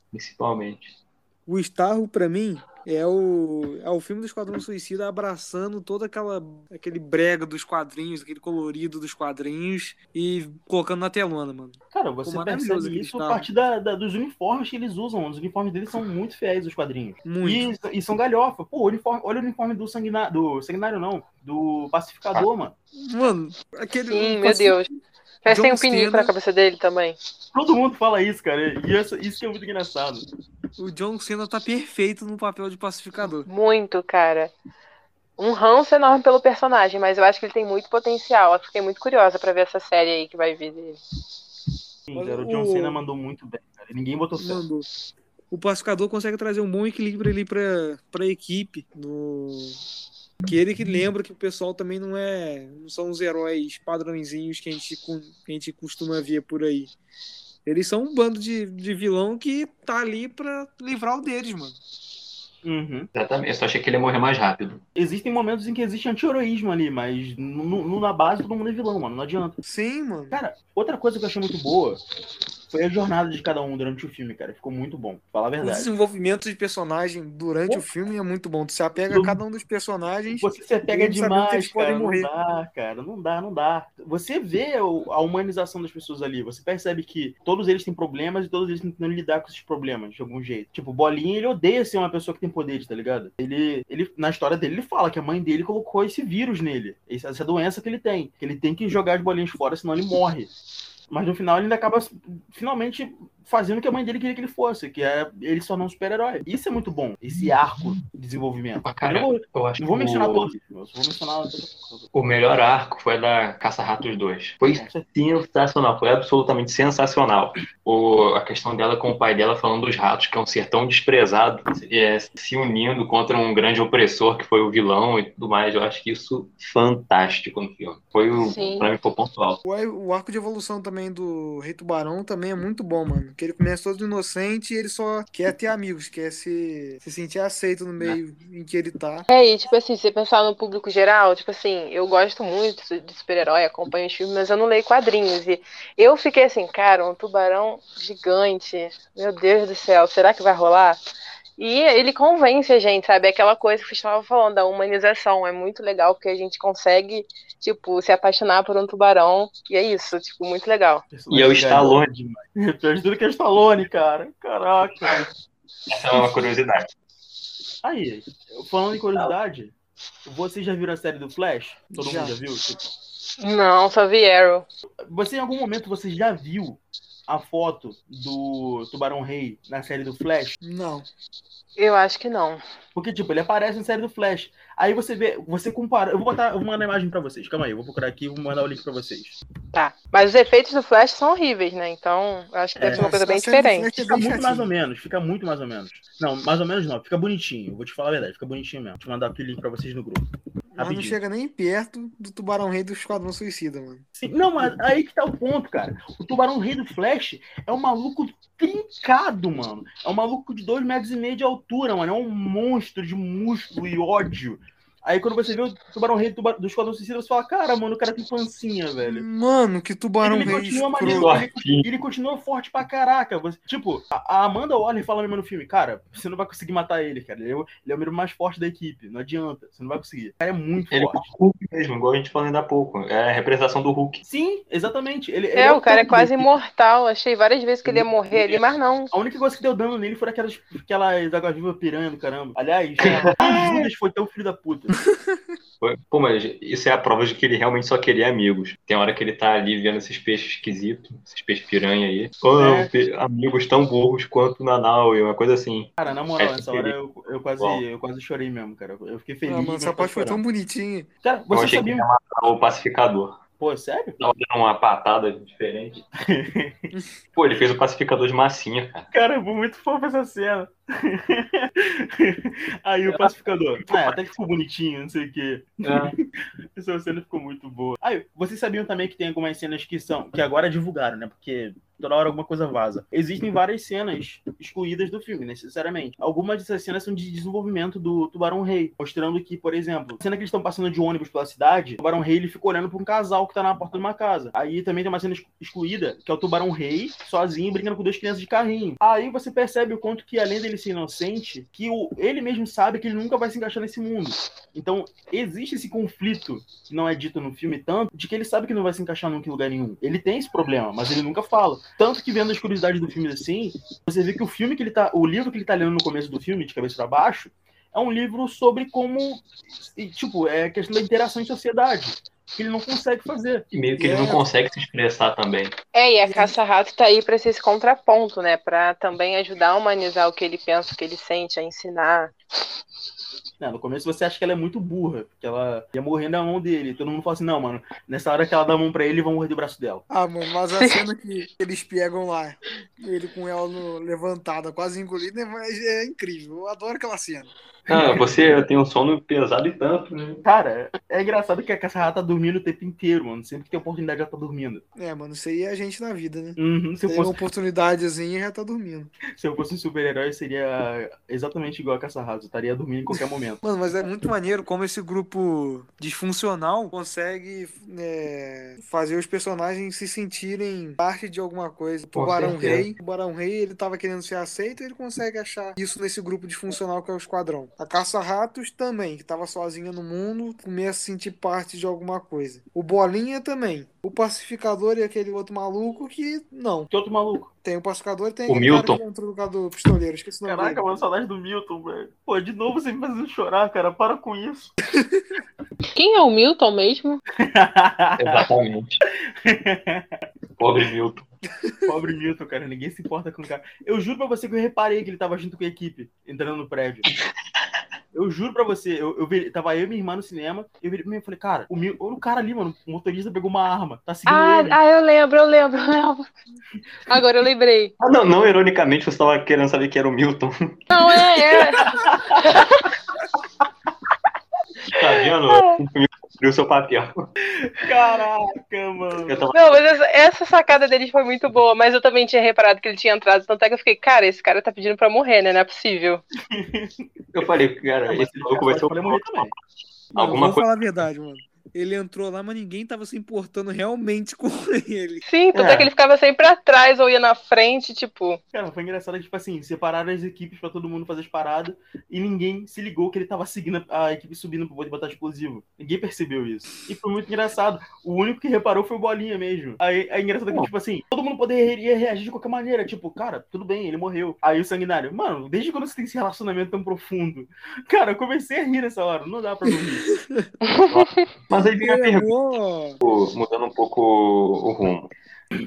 Principalmente. o Starro, pra mim, é o, é o filme do Esquadrão Suicida abraçando todo aquela, aquele brega dos quadrinhos, aquele colorido dos quadrinhos e colocando na telona, mano. Cara, você Pô, percebe isso a partir da, da- dos uniformes que eles usam. Os uniformes deles são muito fiéis aos quadrinhos. Muito. E, e são galhofa. Pô, uniforme, olha o uniforme do sanguinário. Do sanguinário, não. Do pacificador, mano. Mano, aquele. Sim, meu Deus. Parece que tem um pinico Cena- na cabeça dele também. Todo mundo fala isso, cara. E isso que é muito engraçado. O John Cena tá perfeito no papel de pacificador. Muito, cara. Um ranço enorme pelo personagem, mas eu acho que ele tem muito potencial. Eu fiquei muito curiosa pra ver essa série aí que vai vir dele. Sim, Mas cara, o o- John Cena mandou muito bem, cara. Ninguém botou fé. O pacificador consegue trazer um bom equilíbrio ali pra, pra equipe. No... Que ele que lembra que o pessoal também não é. Não são os heróis padrõezinhos que a gente, que a gente costuma ver por aí. Eles são um bando de, de vilão que tá ali pra livrar o deles, mano. Uhum. Exatamente. Eu só achei que ele ia morrer mais rápido. Existem momentos em que existe anti-heroísmo ali, mas no, no- na base todo mundo é vilão, mano. Não adianta. Sim, mano. Cara, outra coisa que eu achei muito boa foi a jornada de cada um durante o filme, cara. Ficou muito bom, falar a O verdade. desenvolvimento de personagem durante Pô. o filme é muito bom. Tu se apega a cada um dos personagens. Você se pega Eles sabem que demais, cara. Não morrer. dá, cara. Não dá, não dá. Você vê o- a humanização das pessoas ali. Você percebe que todos eles têm problemas e todos eles tentando lidar com esses problemas de algum jeito. Tipo, o Bolinha, ele odeia ser uma pessoa que tem poderes, tá ligado? Ele, ele, na história dele, ele fala que a mãe dele colocou esse vírus nele. Essa essa doença que ele tem. Que ele tem que jogar as bolinhas fora, senão ele morre. Mas no final ele ainda acaba finalmente fazendo o que a mãe dele queria que ele fosse, que é ele se tornar um super-herói. Isso é muito bom, esse arco de desenvolvimento. Ah, cara, eu não vou, eu acho não vou mencionar o- todos, vou mencionar. O melhor arco foi da Caça-Ratos 2. Foi sensacional, foi absolutamente sensacional. O, a questão dela com o pai dela falando dos ratos, que é um ser tão desprezado, é, se unindo contra um grande opressor que foi o vilão e tudo mais. Eu acho que isso fantástico no filme. Foi o, Sim. pra mim, foi o ponto alto. O, o arco de evolução também do Rei Tubarão também é muito bom, mano. Que ele começa todo inocente e ele só quer ter amigos, quer se, se sentir aceito no meio em que ele tá. É, e tipo assim, se você pensar no público geral, tipo assim, eu gosto muito de super-herói, acompanho os filmes, mas eu não leio quadrinhos. E eu fiquei assim, cara, um tubarão gigante, meu Deus do céu, será que vai rolar? E ele convence a gente, sabe? Aquela coisa que vocês estavam falando, da humanização. É muito legal porque a gente consegue, tipo, se apaixonar por um tubarão. E é isso, tipo, muito legal. E é o Stallone. demais. Pior de tudo que é o Stallone, cara. Caraca. Essa é uma curiosidade. Aí, falando em curiosidade, vocês já viram a série do Flash? Todo Já. mundo já viu? Tipo, Não, só vi Arrow. Você em algum momento você já viu a foto do Tubarão Rei na série do Flash? Não. Eu acho que não. Porque, tipo, ele aparece na série do Flash. Aí você vê, você compara. Eu vou botar, eu vou mandar a imagem pra vocês. Calma aí, eu vou procurar aqui e vou mandar o link pra vocês. Tá. Mas os efeitos do Flash são horríveis, né? Então, eu acho que deve É, ser uma coisa bem do diferente. É Fica muito mais ou menos, fica muito mais ou menos. Não, mais ou menos não, fica bonitinho. Eu vou te falar a verdade, fica bonitinho mesmo. Vou te mandar aqui o link pra vocês no grupo. Mas não chega nem perto do Tubarão Rei do Esquadrão Suicida, mano. Sim, não, mas aí que tá o ponto, cara. O Tubarão Rei do Flash é um maluco trincado, mano. É um maluco de dois metros e meio de altura, mano. É um monstro de músculo e ódio. Aí quando você vê o Tubarão Rei do, Tuba- do Esquadrão Suicida, você fala, cara, mano, o cara tem pancinha, velho. Mano, que Tubarão ele Rei continua escroto. maneiro, ele, ele continua forte pra caraca. Você- tipo, a, a Amanda Waller fala mesmo no filme, cara, você não vai conseguir matar ele, cara. Ele é, o- ele é o membro mais forte da equipe. Não adianta, você não vai conseguir. O cara é muito Ele é forte. o Hulk mesmo, igual a gente falou ainda há pouco. É a representação do Hulk. Sim, exatamente. Ele, ele É, o cara é quase imortal. Achei várias vezes que ele ia morrer ali, mas não. A única coisa que deu dano nele foi aquelas, aquelas água-viva piranha do caramba. Aliás, o Judas foi tão filho da puta. Pô, mas isso é a prova de que ele realmente só queria amigos. Tem hora que ele tá ali vendo esses peixes esquisitos, esses peixes piranha aí. Oh, É. amigos tão burros quanto o Nanau, e uma coisa assim. Cara, na moral, nessa hora eu, eu, quase, eu quase chorei mesmo, cara. Eu fiquei feliz. Ah, mano, mas essa parte foi tão bonitinha. Cara, Eu você achei sabia. que ia matar o pacificador. Pô, sério? Tava dando uma patada diferente. Pô, ele fez o pacificador de massinha, cara. Cara, foi muito fofo essa cena. Aí o pacificador. É, até que ficou bonitinho, não sei o quê. Essa cena ficou muito boa. Aí, vocês sabiam também que tem algumas cenas que são. que agora divulgaram, né? Porque toda hora alguma coisa vaza. Existem várias cenas excluídas do filme, necessariamente. Algumas dessas cenas são de desenvolvimento do Tubarão Rei, mostrando que, por exemplo, cena que eles estão passando de ônibus pela cidade, o Tubarão Rei ele fica olhando pra um casal que tá na porta de uma casa. Aí também tem uma cena exclu- excluída, que é o Tubarão Rei sozinho brincando com duas crianças de carrinho. Aí você percebe o quanto que, além dele ser inocente, que o, ele mesmo sabe que ele nunca vai se encaixar nesse mundo. Então, existe esse conflito, que não é dito no filme tanto, de que ele sabe que não vai se encaixar em lugar nenhum. Ele tem esse problema, mas ele nunca fala. Tanto que vendo as curiosidades do filme assim, você vê que o filme que ele tá. O livro que ele tá lendo no começo do filme, de cabeça para baixo, é um livro sobre como. Tipo, é questão da interação em sociedade. Que ele não consegue fazer. E meio que ele não É. consegue se expressar também. É, e a caça-rato tá aí pra ser esse contraponto, né? Pra também ajudar a humanizar o que ele pensa, o que ele sente, a ensinar. Né, no começo você acha que ela é muito burra, porque ela ia morrer na mão dele. Todo mundo fala assim, não, mano, nessa hora que ela dá a mão pra ele, vão morrer do braço dela. Ah, mano, mas a cena que eles pegam lá, ele com ela no- levantada, quase engolida, é, é incrível. Eu adoro aquela cena. Ah, você tem um sono pesado e tanto, né? Cara, é engraçado que a caça-rata tá dormindo o tempo inteiro, mano. Sempre que tem oportunidade, ela tá dormindo. É, mano, isso aí é a gente na vida, né? Uhum, se, eu Tem uma fosse, oportunidadezinha já tá dormindo. se eu fosse um super-herói, seria exatamente igual a caça-rata. Eu estaria dormindo em qualquer momento. Mano, mas é muito maneiro como esse grupo disfuncional consegue é, fazer os personagens se sentirem parte de alguma coisa. O certeza. Rei, o Tubarão Rei, ele tava querendo ser aceito e ele consegue achar isso nesse grupo disfuncional que é o Esquadrão. A Caça-Ratos também, que tava sozinha no mundo, começa a se sentir parte de alguma coisa. O Bolinha também. O Pacificador e aquele outro maluco que não. Que outro maluco? Tem o Pacificador e tem O Milton. cara que entrou no lugar do pistoleiro. Esqueci o nome Caraca, dele. mano, saudade do Milton, velho. Pô, de novo você me fazendo chorar, cara. Para com isso. Quem é o Milton mesmo? Exatamente. Pobre Milton. Pobre Milton, cara. Ninguém se importa com o cara. Eu juro pra você que eu reparei que ele tava junto com a equipe, entrando no prédio. Eu juro pra você, eu, eu vi, tava eu e minha irmã no cinema, eu vi e falei, cara, o, olha o cara ali, mano, o motorista pegou uma arma, tá seguindo Ah, ele. ah, eu lembro, eu lembro, eu lembro. Agora eu lembrei. Ah, não, não, ironicamente, você tava querendo saber que era o Milton. Não, é, é. Tá vendo? O Milton cumpriu o seu papel. Caraca, mano. Tava Não, mas essa, essa sacada deles foi muito boa, mas eu também tinha reparado que ele tinha entrado, tanto é que eu fiquei, cara, esse cara tá pedindo pra morrer, né? Não é possível. Eu falei, cara, esse maluco vai ser o morrer também. Alguma vou coisa- falar a verdade, mano. Ele entrou lá, mas ninguém tava se importando realmente com ele. Sim, tanto é. É. que ele ficava sempre atrás ou ia na frente, tipo. Cara, foi engraçado que, tipo assim, separaram as equipes pra todo mundo fazer as paradas e ninguém se ligou que ele tava seguindo a a equipe subindo pro poder botar explosivo. Ninguém percebeu isso. E foi muito engraçado. O único que reparou foi o Bolinha mesmo. Aí é engraçado que, tipo assim, todo mundo poderia reagir de qualquer maneira. Tipo, cara, tudo bem, ele morreu. Aí o Sanguinário, mano, desde quando você tem esse relacionamento tão profundo? Cara, eu comecei a rir nessa hora. Não dá pra não rir. Mas aí vem a pergunta, mudando um pouco o rumo.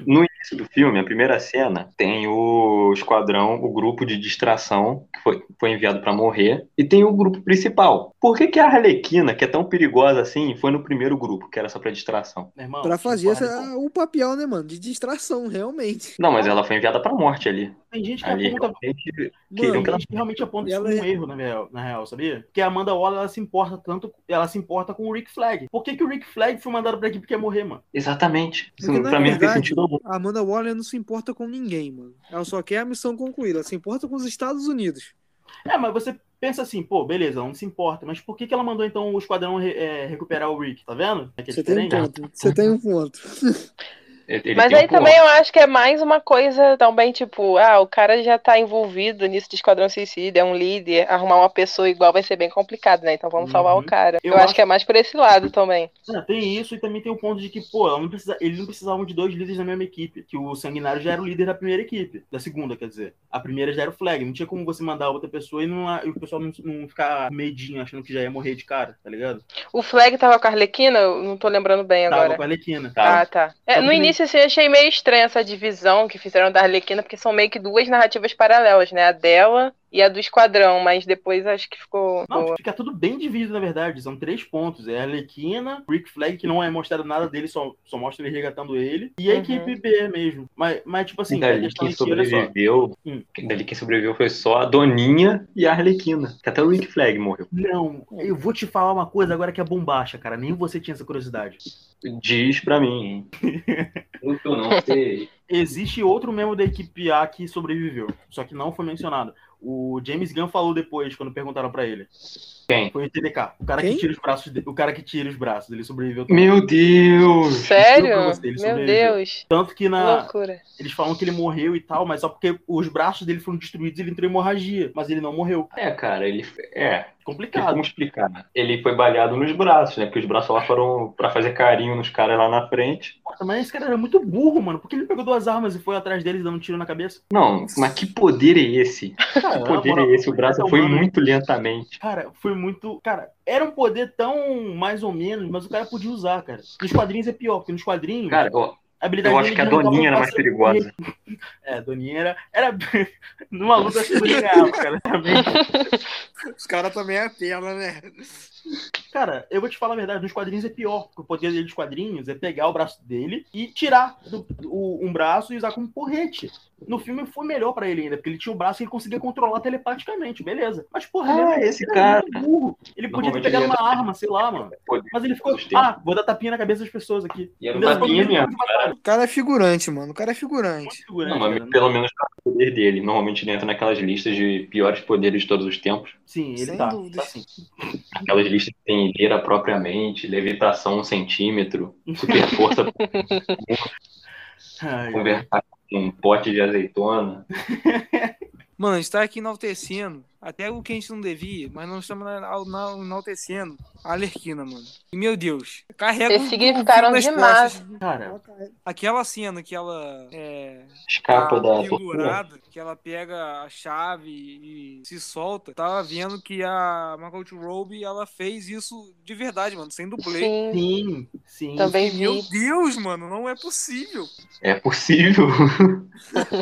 No do filme, a primeira cena, tem o esquadrão, o grupo de distração que foi, foi enviado pra morrer, e tem o grupo principal. Por que, que a Arlequina, que é tão perigosa assim, foi no primeiro grupo, que era só pra distração? Meu irmão, Pra fazer essa, o papel, né, mano? De distração, realmente. Não, mas ela foi enviada pra morte ali. Tem gente que Ali aponta realmente Mano, que ela realmente aponta isso ela como um é- erro, na real, na real, sabia? Porque a Amanda Waller, ela se importa tanto, ela se importa com o Rick Flag. Por que, que o Rick Flag foi mandado pra equipe que ia morrer, mano? Exatamente. Isso Porque, pra mim não tem verdade, sentido algum. A Amanda Waller não se importa com ninguém, mano. Ela só quer a missão concluída. Ela se importa com os Estados Unidos. É, mas você pensa assim, pô, beleza, ela não se importa, mas por que, que ela mandou então o esquadrão é, recuperar o Rick? Tá vendo? É é Você tem um ponto. Você tem um ponto. Ele Mas aí um também eu acho que é mais uma coisa também, tipo, ah, o cara já tá envolvido nisso de Esquadrão Suicida, é um líder, arrumar uma pessoa igual vai ser bem complicado, né? Então vamos salvar Uhum. o cara. Eu, Eu acho acho- que é mais por esse lado também. É, tem isso e também tem o ponto de que, pô, não precisa, eles não precisavam de dois líderes na mesma equipe. Que o Sanguinário já era o líder da primeira equipe. Da segunda, quer dizer. A primeira já era o Flag. Não tinha como você mandar outra pessoa e, não, e o pessoal não, não ficar medinho achando que já ia morrer de cara, tá ligado? O Flag tava com a Arlequina, eu não tô lembrando bem Tava agora. com a Alequina. Tá. Ah, tá. É, no tudo início, assim, achei meio estranha essa divisão que fizeram da Arlequina, porque são meio que duas narrativas paralelas, né? A dela e a do Esquadrão, mas depois acho que ficou Não, boa. fica tudo bem dividido, na verdade. São três pontos. É a Arlequina, Rick Flag, que não é mostrado nada dele, só, só mostra ele resgatando ele, e a Uhum. equipe B mesmo. Mas, mas tipo assim, dali questão quem sobreviveu, Hum. dali quem sobreviveu foi só a Doninha e a Arlequina. Que até o Rick Flag morreu. Não, eu vou te falar uma coisa agora que é bombacha, cara. Nem você tinha essa curiosidade. Diz pra mim, hein? Eu não sei. Existe outro membro da equipe A que sobreviveu, só que não foi mencionado. O James Gunn falou depois, quando perguntaram pra ele. Quem? Foi o TDK. O cara Quem? que tira os braços, de- o cara que tira os braços, ele sobreviveu também. Meu Deus! Sério? você, ele Meu sobreviveu. Deus. Tanto que Que na, loucura. eles falam que ele morreu e tal, mas só porque os braços dele foram destruídos, ele entrou em hemorragia, mas ele não morreu. É, cara, ele. É, Complicado. como explicar? Ele foi baleado nos braços, né? Porque os braços lá foram pra fazer carinho nos caras lá na frente. Porra, Mas esse cara era muito burro, mano. Por que ele pegou duas armas e foi atrás deles dando um tiro na cabeça? Não, mas que poder é esse? Que Cara, na poder é esse? O braço é foi humano. muito lentamente. Cara, foi muito. Cara, era um poder tão mais ou menos, mas o cara podia usar, cara. Nos quadrinhos é pior, porque nos quadrinhos. Cara, ó, habilidade eu acho dele que a de arrancar Doninha era mais perigosa. É, a Doninha era. era... Numa luta acho que a ganhava, cara. Também. Os caras também é né? Cara, eu vou te falar a verdade, nos quadrinhos é pior, porque o poder dele dos quadrinhos é pegar o braço dele e tirar do- o- um braço e usar como porrete. No filme foi melhor pra ele ainda, porque ele tinha um braço e ele conseguia controlar telepaticamente, beleza. Mas, porra, Ah, ele, esse cara. burro. Ele podia ter pegado uma arma, sei lá, mano. Poder. Mas ele ficou, ah, vou dar tapinha na cabeça das pessoas aqui. E era um tapinha ficou mesmo. cara. O cara é figurante, mano. O cara é figurante. Figurante, Não, mas cara. pelo menos o poder dele. Normalmente ele entra naquelas listas de piores poderes de todos os tempos. Sim, ele Sem tá. dúvidas. tá sim. Aquelas listas que tem lira propriamente, levitação um centímetro, super força pra Ai, conversar com um pote de azeitona. Mano, a gente tá aqui enaltecendo até o que a gente não devia, mas não estamos na- na- enaltecendo a Alerquina, mano. E meu Deus, carrega um significaram demais. costas. Cara, Aquela cena que ela é, Escapa tá da pendurada, que ela pega a chave e se solta. Tava vendo que a Margot Robbie, ela fez isso de verdade, mano, sem dublê. Sim, sim, sim. também Meu vi. Deus, mano, não é possível. É possível.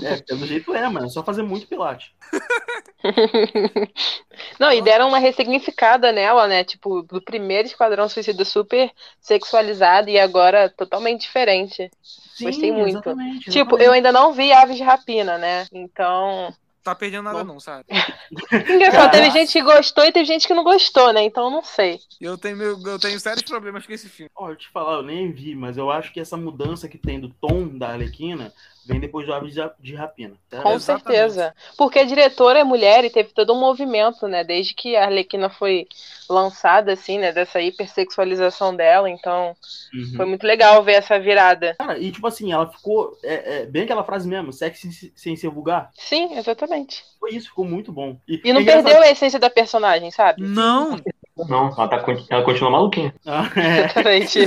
É, pelo jeito é, mano. É só fazer muito pilate. Não, e deram uma ressignificada nela, né? Tipo, do primeiro Esquadrão Suicida super sexualizado e agora totalmente diferente. Sim, Gostei muito. Exatamente, Tipo, exatamente. eu ainda não vi Aves de Rapina, né? Então. Tá perdendo nada Bom. não, sabe? Engraçado, teve gente que gostou e teve gente que não gostou, né? Então eu não sei. Eu tenho, meu, eu tenho sérios problemas com esse filme. Ó, eu te falar, eu nem vi, mas eu acho que essa mudança que tem do tom da Arlequina vem depois do Aves de- Rapina. Sério? Com Exatamente. certeza. Porque a diretora é mulher e teve todo um movimento, né? Desde que a Arlequina foi lançada, assim, né? Dessa hipersexualização dela. Então, Uhum. foi muito legal ver essa virada. Cara, e tipo assim, ela ficou. É, é, bem aquela frase mesmo, sexy sem- sem ser vulgar. Sim, exatamente. Foi isso, ficou muito bom. E não é perdeu a essência da personagem, sabe? Não! Não, ela, tá, ela continua maluquinha. Ah, é. Exatamente.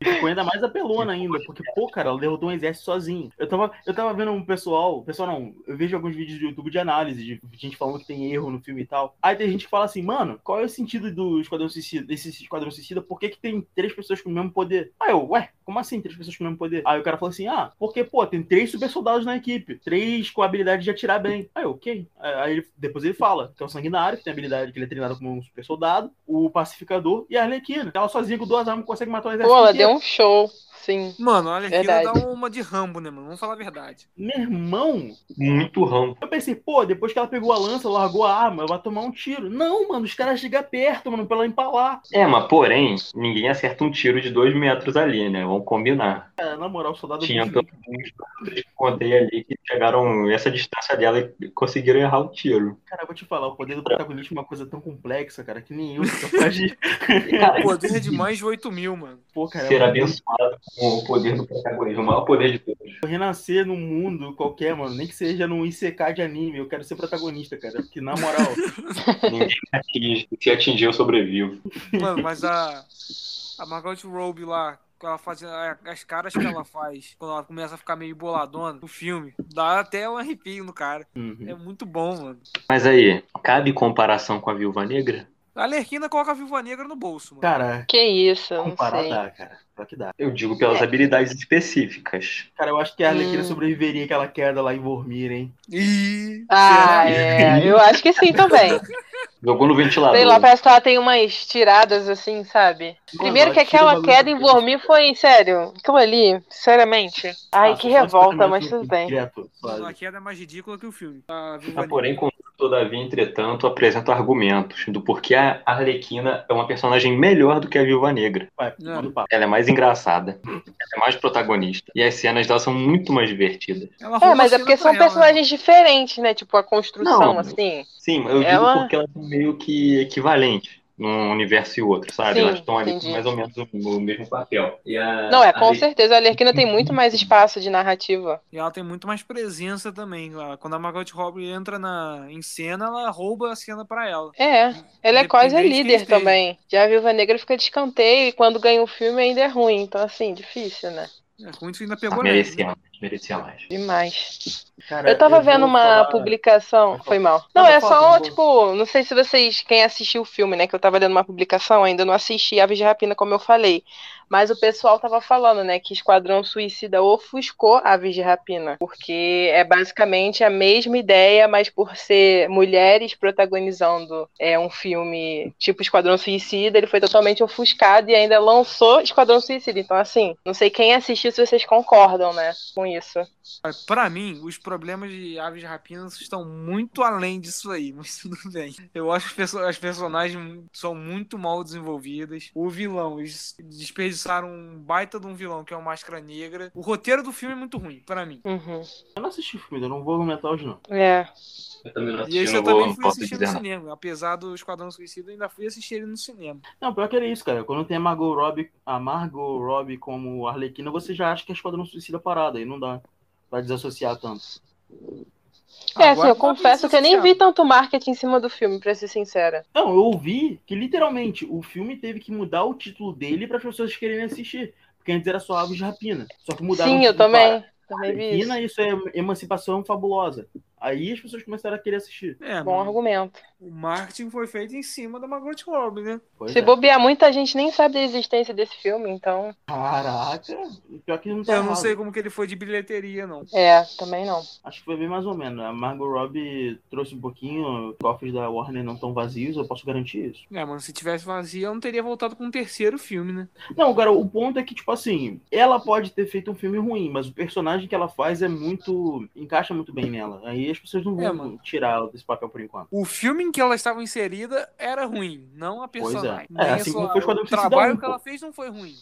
E ficou ainda mais apelona ainda, porque, pô, cara, ela derrotou um exército sozinho. Eu tava, eu tava vendo um pessoal, pessoal não, eu vejo alguns vídeos do YouTube de análise, de gente falando que tem erro no filme e tal. Aí tem gente que fala assim, mano, qual é o sentido do Esquadrão Suicida, desse Esquadrão Suicida? Por que que tem três pessoas com o mesmo poder? Aí eu, ué, como assim três pessoas com o mesmo poder? Aí o cara falou assim, ah, porque, pô, tem três super soldados na equipe, três com a habilidade de atirar bem. Aí eu, ok. Aí depois ele fala que é o Sanguinário, que tem a habilidade, que ele é treinado como um super soldado, o Pacificador e a Arlequina. Ela sozinha com duas armas consegue matar o exército Pô, ela inteiro. deu um show. Sim. Mano, olha aqui, ela dá uma de Rambo, né, mano? Vamos falar a verdade. Meu irmão, Muito rampo. eu pensei, pô, depois que ela pegou a lança, largou a arma, ela vai tomar um tiro. Não, mano, os caras chegam perto, mano, pra ela empalar. É, mas porém, ninguém acerta um tiro de dois metros ali, né? Vamos combinar. Cara, na moral, o soldado Tinha muito- pelo menos que eu contei ali que chegaram essa distância dela e conseguiram errar o tiro. Cara, eu vou te falar, o poder do protagonista é uma coisa tão complexa, cara, que nem eu sou capaz de. Cara, Poder de mais de 8 mil, mano. Pô, cara, ser eu abençoado com o poder do protagonismo, o maior poder de todos. vou renascer num mundo qualquer, mano, nem que seja num ICK de anime, eu quero ser protagonista, cara, porque na moral, Ninguém atinge. Se atingir, eu sobrevivo. Mano, mas a. A Margot Robbie lá, que ela faz, as caras que ela faz quando ela começa a ficar meio boladona no filme, dá até um arrepio no cara. uhum. É muito bom, mano. Mas aí, cabe comparação com a Viúva Negra? A Lerquina coloca a Viúva Negra no bolso, mano. cara, Que isso, eu não comparar sei. dá, cara, só que dá. Eu digo pelas É. habilidades específicas. Cara, eu acho que a Arlequina Hum. sobreviveria àquela queda lá em Vormir, hein? Ih, Ah, será? é. Eu acho que sim também. Jogou no ventilador. Sei lá, parece que ela tem umas tiradas assim, sabe? Mano, Primeiro que aquela queda da em. Vormir foi, sério, aquilo ali, sinceramente. Ai, Ah, que revolta, mas tudo bem. direto, Mano, sabe? a queda é mais ridícula que o filme. A Viúva Mas, porém, com todavia, entretanto, apresenta argumentos do porquê a Arlequina é uma personagem melhor do que a Viúva Negra. O papo. Ela é mais engraçada, ela é mais protagonista. E as cenas dela são muito mais divertidas. Ela É, rouba mas é porque são ela, né? personagens diferentes, né? Tipo, a construção, Não. assim. Sim, eu digo Ela- porque elas são meio que equivalentes num universo e outro, sabe? Sim, elas estão ali entendi. com mais ou menos o, o mesmo papel. E a, Não, é, a com Arle- certeza. A Alerquina tem muito mais espaço de narrativa. E ela tem muito mais presença também. Quando a Margot Robbie entra na, em cena, ela rouba a cena pra ela. É, ela é quase a líder também. Já a Viúva Negra fica de escanteio e quando ganha o filme ainda é ruim. Então, assim, difícil, né? É, isso ainda pegou leve. merecia mais, merecia mais. Demais. Cara, Eu tava vou vendo uma falar- publicação. Foi mal. Não, Não, é só, tipo, não sei se vocês, quem assistiu o filme, né? Que eu tava lendo uma publicação, ainda não assisti Aves de Rapina, como eu falei. Mas o pessoal tava falando, né, que Esquadrão Suicida ofuscou Aves de Rapina. Porque é basicamente a mesma ideia, mas por ser mulheres protagonizando é, um filme tipo Esquadrão Suicida, ele foi totalmente ofuscado e ainda lançou Esquadrão Suicida. Então, assim, não sei quem assistiu se vocês concordam, né, com isso. Pra mim, os problemas de Aves de Rapina estão muito além disso aí, mas tudo bem. Eu acho que as perso- as personagens são muito mal desenvolvidas. O vilão, eles desperdiçaram um baita de um vilão, que é o Máscara Negra. O roteiro do filme é muito ruim, pra mim. Uhum. Eu não assisti o filme, eu não vou argumentar hoje, não. É. Eu também não E esse eu vou, também fui assistir no nada. cinema. Apesar do Esquadrão Suicida, eu ainda fui assistir ele no cinema. Não, pior que era isso, cara. Quando tem a Margot Robbie, a Margot Robbie como Arlequina, você já acha que é Esquadrão Suicida parada, aí não dá pra desassociar tanto. É, assim, eu tá confesso que eu nem vi tanto marketing em cima do filme, pra ser sincera. Não, eu ouvi que literalmente o filme teve que mudar o título dele para as pessoas quererem assistir. Porque antes era só Aves de Rapina. Só que mudaram Sim, o eu também. para Também vi isso. Arlequina, isso é emancipação fabulosa. Aí as pessoas começaram a querer assistir. É, Bom argumento. o marketing foi feito em cima da Margot Robbie, né? Pois Se é. bobear, muita gente nem sabe da existência desse filme, então. Caraca, pior que não tá Eu não errado. sei como que ele foi de bilheteria, não. É, também não. Acho que foi bem mais ou menos. A Margot Robbie trouxe um pouquinho, os cofres da Warner não estão vazios, eu posso garantir isso. É, mano, se tivesse vazio, eu não teria voltado com um terceiro filme, né? Não, agora, o ponto é que, tipo assim, ela pode ter feito um filme ruim, mas o personagem que ela faz é muito. encaixa muito bem nela. Aí as pessoas não É, vão mano. tirar ela desse papel por enquanto. O filme em que ela estava inserida era ruim, não a Pois é. personagem. É, assim como foi o Suicida trabalho um, que ela fez não foi ruim.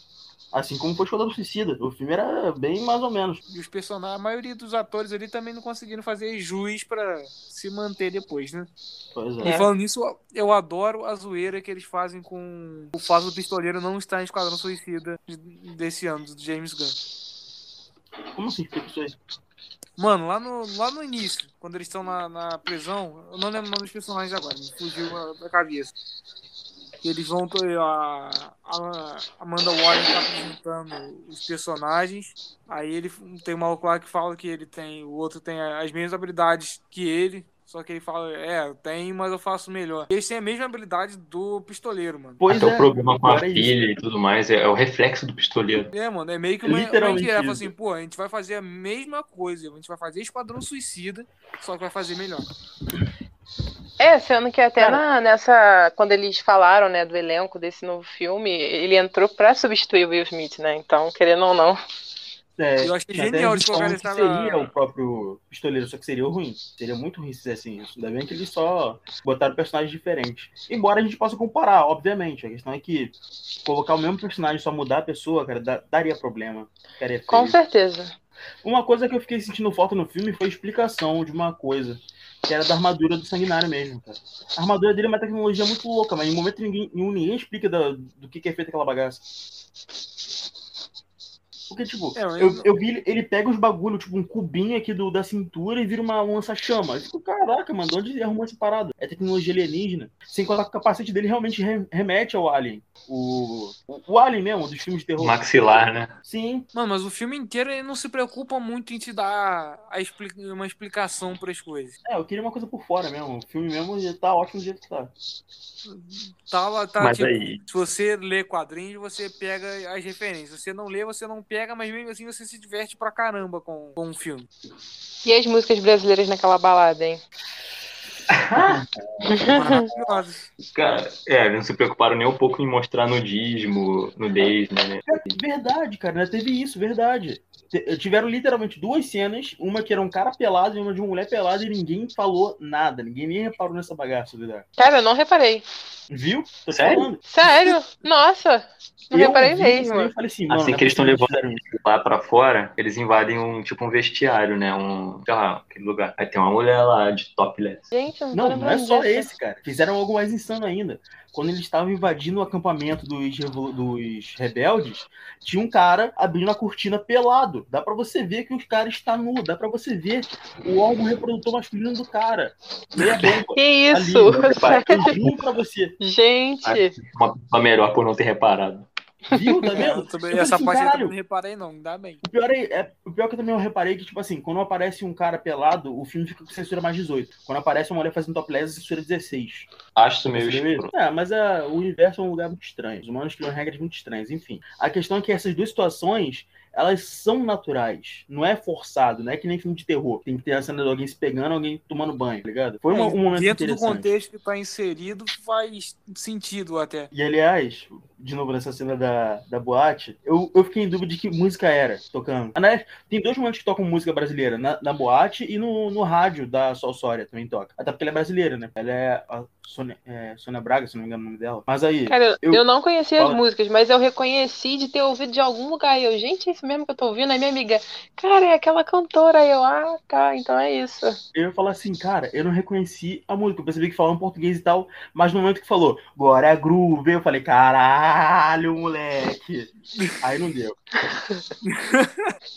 Assim como foi Esquadrão Suicida. O filme era bem mais ou menos. E os personagens, a maioria dos atores ali também não conseguiram fazer juiz pra se manter depois, né? Pois E é. falando nisso, eu adoro a zoeira que eles fazem com o fato do pistoleiro não estar em Esquadrão Suicida de- desse ano, do James Gunn. Como assim? Fica isso aí? Mano, lá no, lá no início, quando eles estão na, na prisão, eu não lembro o nome dos personagens agora, me fugiu da cabeça. Eles vão. A, a Amanda Waller tá apresentando os personagens. Aí ele tem um maluco lá que fala que ele tem. O outro tem as mesmas habilidades que ele. Só que ele fala, é, eu tenho, mas eu faço melhor. Eles têm a mesma habilidade do pistoleiro, mano. Pois Até é. o problema com a Agora é filha e tudo mais é, é o reflexo do pistoleiro. É, mano, é meio que uma, uma Literalmente indireta, isso. assim, pô, a gente vai fazer a mesma coisa, a gente vai fazer Esquadrão Suicida, só que vai fazer melhor. É, sendo que até na- nessa. Quando eles falaram, né, do elenco desse novo filme, ele entrou pra substituir o Will Smith, né? Então, querendo ou não. É, Eu achei genial gente eles colocarem falando que essa- seria o próprio pistoleiro, só que seria ruim. Seria muito ruim se fizessem isso. Ainda bem que eles só botaram personagens diferentes. Embora a gente possa comparar, obviamente. A questão é que colocar o mesmo personagem só mudar a pessoa, cara, daria problema. Ficaria feio. Com certeza. Uma coisa que eu fiquei sentindo falta no filme foi a explicação de uma coisa. Que era da armadura do sanguinário mesmo, cara. A armadura dele é uma tecnologia muito louca, mas em momento ninguém, nenhum ninguém explica da- do que, que é feita aquela bagaça. Porque, tipo, É, eu, eu- eu vi ele, pega os bagulho, tipo, um cubinho aqui do, da cintura e vira uma lança-chama. Eu fico, caraca, mano, de onde ele arrumou essa parada? É tecnologia alienígena. Sem contar que o capacete dele realmente re- remete ao Alien. O, o, o Alien mesmo, dos filmes de terror. Maxilar, né? Sim, Mano, mas o filme inteiro ele não se preocupa muito em te dar a expli- uma explicação para as coisas. é, eu queria uma coisa por fora mesmo. O filme mesmo já tá ótimo do jeito que tá. Tá tá Mas tipo, aí, se você lê quadrinhos, você pega as referências. Se você não lê, você não pega, mas mesmo assim você se diverte pra caramba com, com o filme. E as músicas brasileiras naquela balada, hein? Cara, é, não se preocuparam nem um pouco em mostrar nudismo, nudez, né? Verdade, cara, né? Teve isso, verdade. Tiveram literalmente duas cenas, uma que era um cara pelado e uma de uma mulher pelada, e ninguém falou nada, ninguém nem reparou nessa bagaça, verdade. Cara, eu não reparei. Viu? Tô Sério? falando. Sério? Nossa! Não Eu reparei vi mesmo. Eu falei assim, Assim é que eles estão possível levando lá pra fora, eles invadem um tipo um vestiário, né? Um, sei lá, aquele lugar. Aí tem uma mulher lá de topless. Gente, eu não Não, não é só dessa. esse, cara. Fizeram algo mais insano ainda. Quando eles estavam invadindo o acampamento dos, dos rebeldes, tinha um cara abrindo a cortina pelado. Dá pra você ver que o cara está nu. Dá pra você ver o órgão reprodutor masculino do cara. Meia bomba. Que isso? Ali, eu juro pra você. Gente, Uma pessoa melhor por não ter reparado. Viu? Tá É, vendo? eu também- falei essa assim, parte eu caralho. não reparei, não. Ainda bem. O pior, é, é- o pior que eu também eu reparei que, tipo assim, quando aparece um cara pelado, o filme fica com censura mais 18. Quando aparece uma mulher fazendo topless, censura 16. Acho isso meio escroto. É, mas é, o universo é um lugar muito estranho. Os humanos criam regras muito estranhas. Enfim, a questão é que essas duas situações, elas são naturais. Não é forçado, não é que nem filme de terror. Tem que ter a cena de alguém se pegando, alguém tomando banho, tá ligado? Foi uma- um momento Dentro do contexto que tá inserido, faz sentido até. E aliás, de novo nessa cena da, da boate, eu, eu fiquei em dúvida de que música era tocando. Aliás, tem dois momentos que tocam música brasileira, na, na boate e no, no rádio da Sol Sória também toca. Até porque ela é brasileira, né? Ela é a Sônia, é, Sônia Braga, se não me engano o nome dela. Mas aí, cara, eu, eu- não conhecia as Fala. músicas, mas eu reconheci de ter ouvido de algum lugar. E eu, gente, é isso mesmo que eu tô ouvindo? Aí minha amiga, cara, é aquela cantora. Aí eu, ah, tá, então é isso. eu ia falar assim, cara, eu não reconheci a música. Eu percebi que falava em português e tal, mas no momento que falou, agora é groove, eu falei, caralho, moleque. Aí não deu.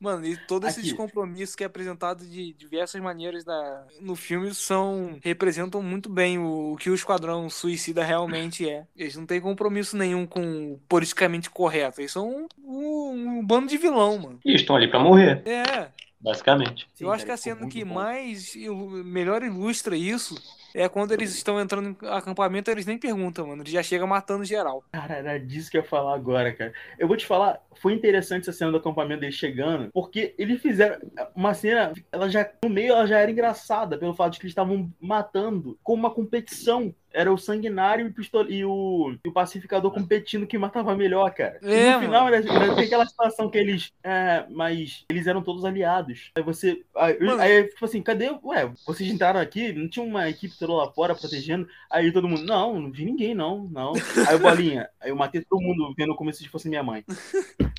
Mano, e todo esse Aqui. descompromisso que é apresentado de diversas maneiras na, no filme são representam muito bem o, o que o Esquadrão Suicida realmente é. Eles não têm compromisso nenhum com o politicamente correto. Eles são um, um- um bando de vilão, mano. E estão ali pra morrer, É, basicamente. Sim, eu acho que a cena que bom. mais ilu- melhor ilustra isso é quando eles estão entrando em acampamento, eles nem perguntam, mano. Eles já chegam matando geral. Cara, era disso que eu ia falar agora, cara. Eu vou te falar, foi interessante essa cena do acampamento dele chegando, porque eles fizeram uma cena, ela já, no meio, ela já era engraçada, pelo fato de que eles estavam matando com uma competição. Era o sanguinário e o, pistol... e o... e o pacificador competindo quem matava melhor, cara. E É, no final, era, aquela situação que eles. É, mas eles eram todos aliados. Aí você. Aí, Mano. aí, tipo assim, cadê? Ué, vocês entraram aqui? Não tinha uma equipe toda lá fora protegendo? Aí todo mundo, não, não vi ninguém, não, não. Aí o Bolinha, aí eu matei todo mundo vendo como se fosse minha mãe.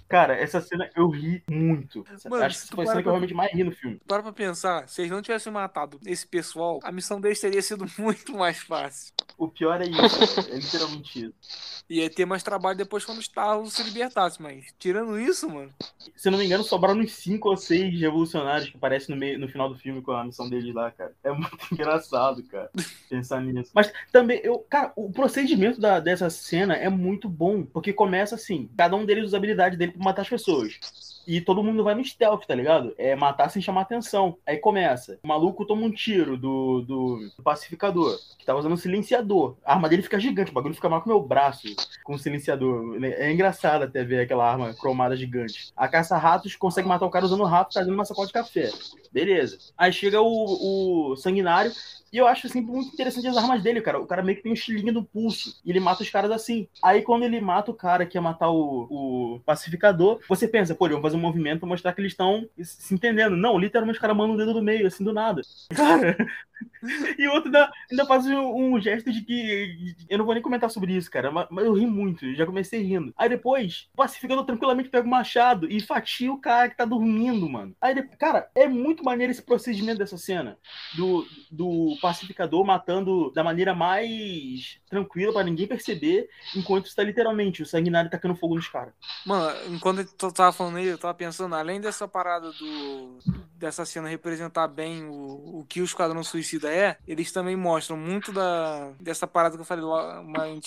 Cara, essa cena eu ri muito. Mano, Acho que foi a cena que eu pra- realmente mais ri no filme. Para pra pensar, se eles não tivessem matado esse pessoal, a missão deles teria sido muito mais fácil. O pior é isso, é literalmente isso. Ia ter mais trabalho depois quando os Starros se libertassem, mas tirando isso, mano. Se eu não me engano, sobraram uns 5 ou 6 revolucionários que aparecem no, meio, no final do filme com a missão deles lá, cara. É muito engraçado, cara, pensar nisso. Mas também, eu, cara, o procedimento da, dessa cena é muito bom, porque começa assim: cada um deles usa a habilidade dele pra matar as pessoas. E todo mundo vai no stealth, tá ligado? É matar sem chamar atenção. Aí começa. O maluco toma um tiro do, do, do pacificador, que tá usando um silenciador. A arma dele fica gigante, o bagulho fica maior que o meu braço com o silenciador. É engraçado até ver aquela arma cromada gigante. A caça-ratos consegue matar o cara usando o rato fazendo uma sacola de café. Beleza. Aí chega o, o sanguinário. E eu acho sempre muito interessante as armas dele, cara. O cara meio que tem um estilingue no pulso. E ele mata os caras assim. Aí quando ele mata o cara que ia matar o, o pacificador, você pensa, pô, vão fazer um movimento pra mostrar que eles estão se entendendo. Não, literalmente o cara manda um dedo no meio, assim, do nada. Cara. E o outro ainda, ainda faz um, um gesto de que. Eu não vou nem comentar sobre isso, cara. Mas, mas eu ri muito, já comecei rindo. Aí depois, o pacificador tranquilamente pega o machado e fatia o cara que tá dormindo, mano. Aí, de- cara, é muito maneiro esse procedimento dessa cena. Do, do pacificador matando da maneira mais tranquila pra ninguém perceber, enquanto está literalmente o sanguinário tacando fogo nos caras. Mano, enquanto eu tava falando aí, eu tava pensando, além dessa parada do. dessa cena representar bem o, o que o Esquadrão Suicida é, eles também mostram muito da, dessa parada que eu falei lá mais,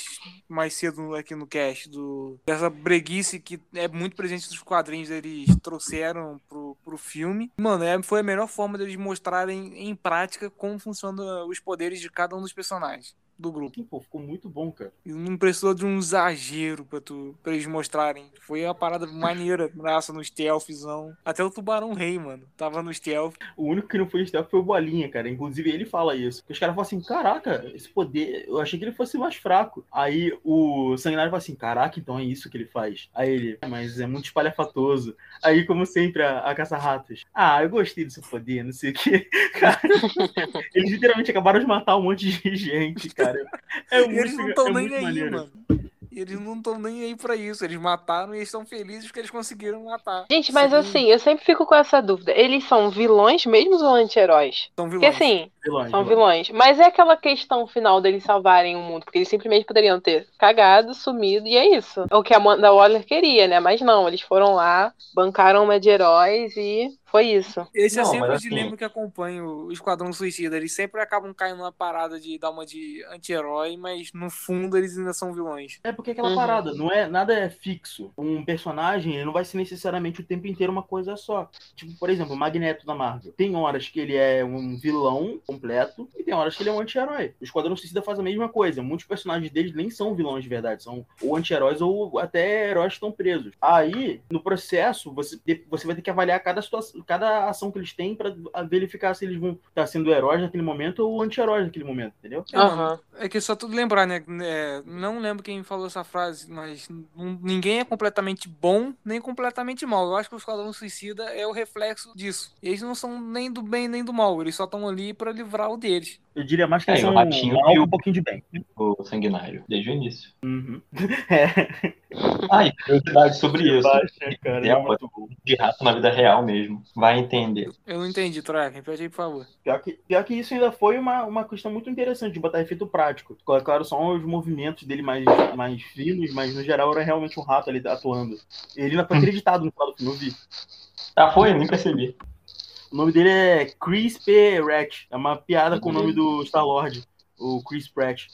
mais cedo aqui no cast, do, dessa breguice que é muito presente nos quadrinhos, eles trouxeram pro, pro filme. Mano, é, foi a melhor forma deles mostrarem em prática como funcionam os poderes de cada um dos personagens do grupo. Sim, pô, ficou muito bom, cara. E não precisou de um exagero pra, tu, pra eles mostrarem. Foi uma parada maneira, graça no stealthzão. Até o Tubarão Rei, mano. Tava no stealth. O único que não foi stealth foi o Bolinha, cara. Inclusive ele fala isso. Os caras falam assim: caraca, esse poder, eu achei que ele fosse mais fraco. Aí o Sanguinário fala assim: caraca, então é isso que ele faz. Aí ele, "É, mas é muito espalhafatoso. Aí, como sempre, a, a caça-ratos: ah, eu gostei desse poder, não sei o que. Cara, eles literalmente acabaram de matar um monte de gente, cara. É E muito, eles não estão é nem aí, maneiro. mano. Eles não estão nem aí pra isso. Eles mataram e eles estão felizes porque eles conseguiram matar. Gente, mas Sim, assim, eu sempre fico com essa dúvida. Eles são vilões mesmo ou anti-heróis? São Porque vilões. assim, Vilões, são vilões. vilões. Mas é aquela questão final deles salvarem o mundo. Porque eles simplesmente poderiam ter cagado, sumido, e é isso. É o que a Amanda Waller queria, né? Mas não, eles foram lá, bancaram uma de heróis e foi isso. Esse é Não, sempre o assim- dilema que acompanha o Esquadrão Suicida. Eles sempre acabam caindo numa parada de dar uma de anti-herói, mas no fundo eles ainda são vilões. É porque aquela Uhum. parada, não é, nada é fixo. Um personagem ele não vai ser necessariamente o tempo inteiro uma coisa só. Tipo, por exemplo, o Magneto da Marvel. Tem horas que ele é um vilão completo e tem horas que ele é um anti-herói. O Esquadrão Suicida faz a mesma coisa. Muitos personagens deles nem são vilões de verdade, são ou anti-heróis ou até heróis que estão presos. Aí, no processo, você, você vai ter que avaliar cada situação, cada ação que eles têm pra verificar se eles vão estar sendo heróis naquele momento ou anti-heróis naquele momento, entendeu? É, Aham. É que só tudo lembrar, né? É, não lembro quem falou essa frase, mas ninguém é completamente bom nem completamente mal. Eu acho que o Esquadrão Suicida é o reflexo disso. Eles não são nem do bem nem do mal, eles só estão ali pra livrar o deles. Eu diria mais que É, e o são Ratinho mal e um pouquinho de bem. O sanguinário, desde o início. Uhum. É. E curiosidade sobre isso. Baixa, cara, É é muito bom. De rato na vida real mesmo. Vai entender. Eu não entendi, Troia. Repete aí, por favor. Pior que, pior que isso ainda foi uma, uma questão muito interessante de botar efeito prático. É Claro, só os movimentos dele mais, mais finos, mas no geral era realmente um rato ali atuando. Ele ainda foi acreditado no final do filme, eu vi. Ah, foi? Nem percebi. O nome dele é Chris P. Pratt. É uma piada com o nome do Star-Lord, o Chris Pratt.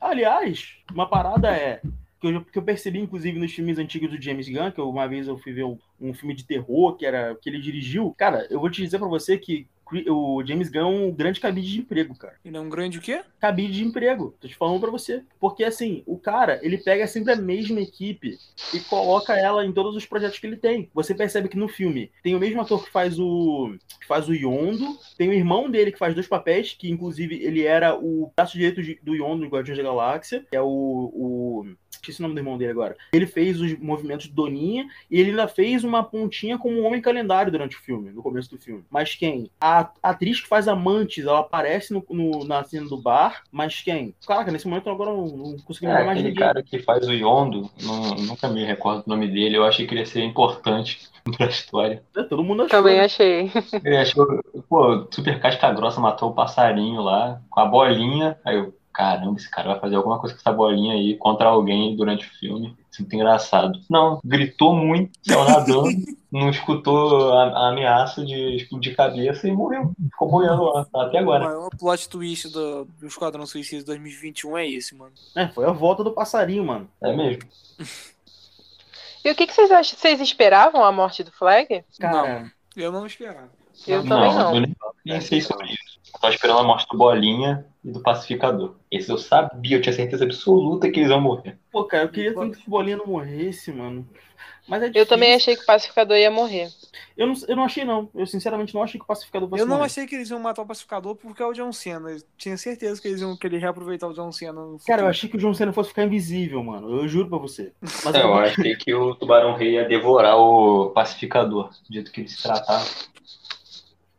Aliás, uma parada é que eu, que eu percebi, inclusive, nos filmes antigos do James Gunn, que eu- uma vez eu fui ver um, um filme de terror que era que ele dirigiu. Cara, eu vou te dizer pra você que o James Gunn é um grande cabide de emprego, cara. Ele é um grande o quê? cabide de emprego. Tô te falando pra você. Porque assim, o cara, ele pega sempre a mesma equipe e coloca ela em todos os projetos que ele tem. Você percebe que no filme tem o mesmo ator que faz o que faz o Yondo, tem o irmão dele que faz dois papéis, que inclusive ele era o braço direito do Yondo no Guardiões da Galáxia, que é o, o esqueci o nome do irmão dele agora. Ele fez os movimentos de Doninha e ele ainda fez uma pontinha como um homem calendário durante o filme, no começo do filme. Mas quem? A atriz que faz Amantes, ela aparece no, no- na cena do bar, mas quem? Caraca, nesse momento agora eu não, não consigo É, lembrar mais aquele ninguém. cara que faz o Yondo, não- nunca me recordo o nome dele, eu achei que ele ia ser importante pra história. É, Todo mundo achou. Também achei. Ele achou, pô, super casca grossa matou o passarinho lá com a bolinha. Aí eu, caramba, esse cara vai fazer alguma coisa com essa bolinha aí contra alguém durante o filme. Isso é muito engraçado. Não, gritou muito, saiu nadando, não escutou a, a ameaça de explodir cabeça e morreu. Ficou boiando lá, tá até O agora. maior plot twist do, do Esquadrão Suicida 2021 é esse, mano. É, foi a volta do passarinho, mano. É mesmo. E o que, que vocês acham? Vocês esperavam a morte do Flag? Cara, Eu não esperava. Eu também não. eu nem pensei sobre isso. Eu tava esperando a morte do Bolinha e do Pacificador. Esse eu sabia, eu tinha certeza absoluta que eles iam morrer. pô, cara, eu queria tanto que o Bolinha não morresse, mano. Mas é Eu difícil. também achei que o pacificador ia morrer. Eu não, eu não achei, não. Eu sinceramente não achei que o pacificador fosse Eu não morrer. achei que eles iam matar o pacificador porque é o John Cena. Eu tinha certeza que eles iam querer reaproveitar o John Cena. Cara, eu achei que o John Cena fosse ficar invisível, mano. Eu juro pra você. Mas É, eu achei que o Tubarão Rei ia devorar o Pacificador, do jeito que ele se tratava.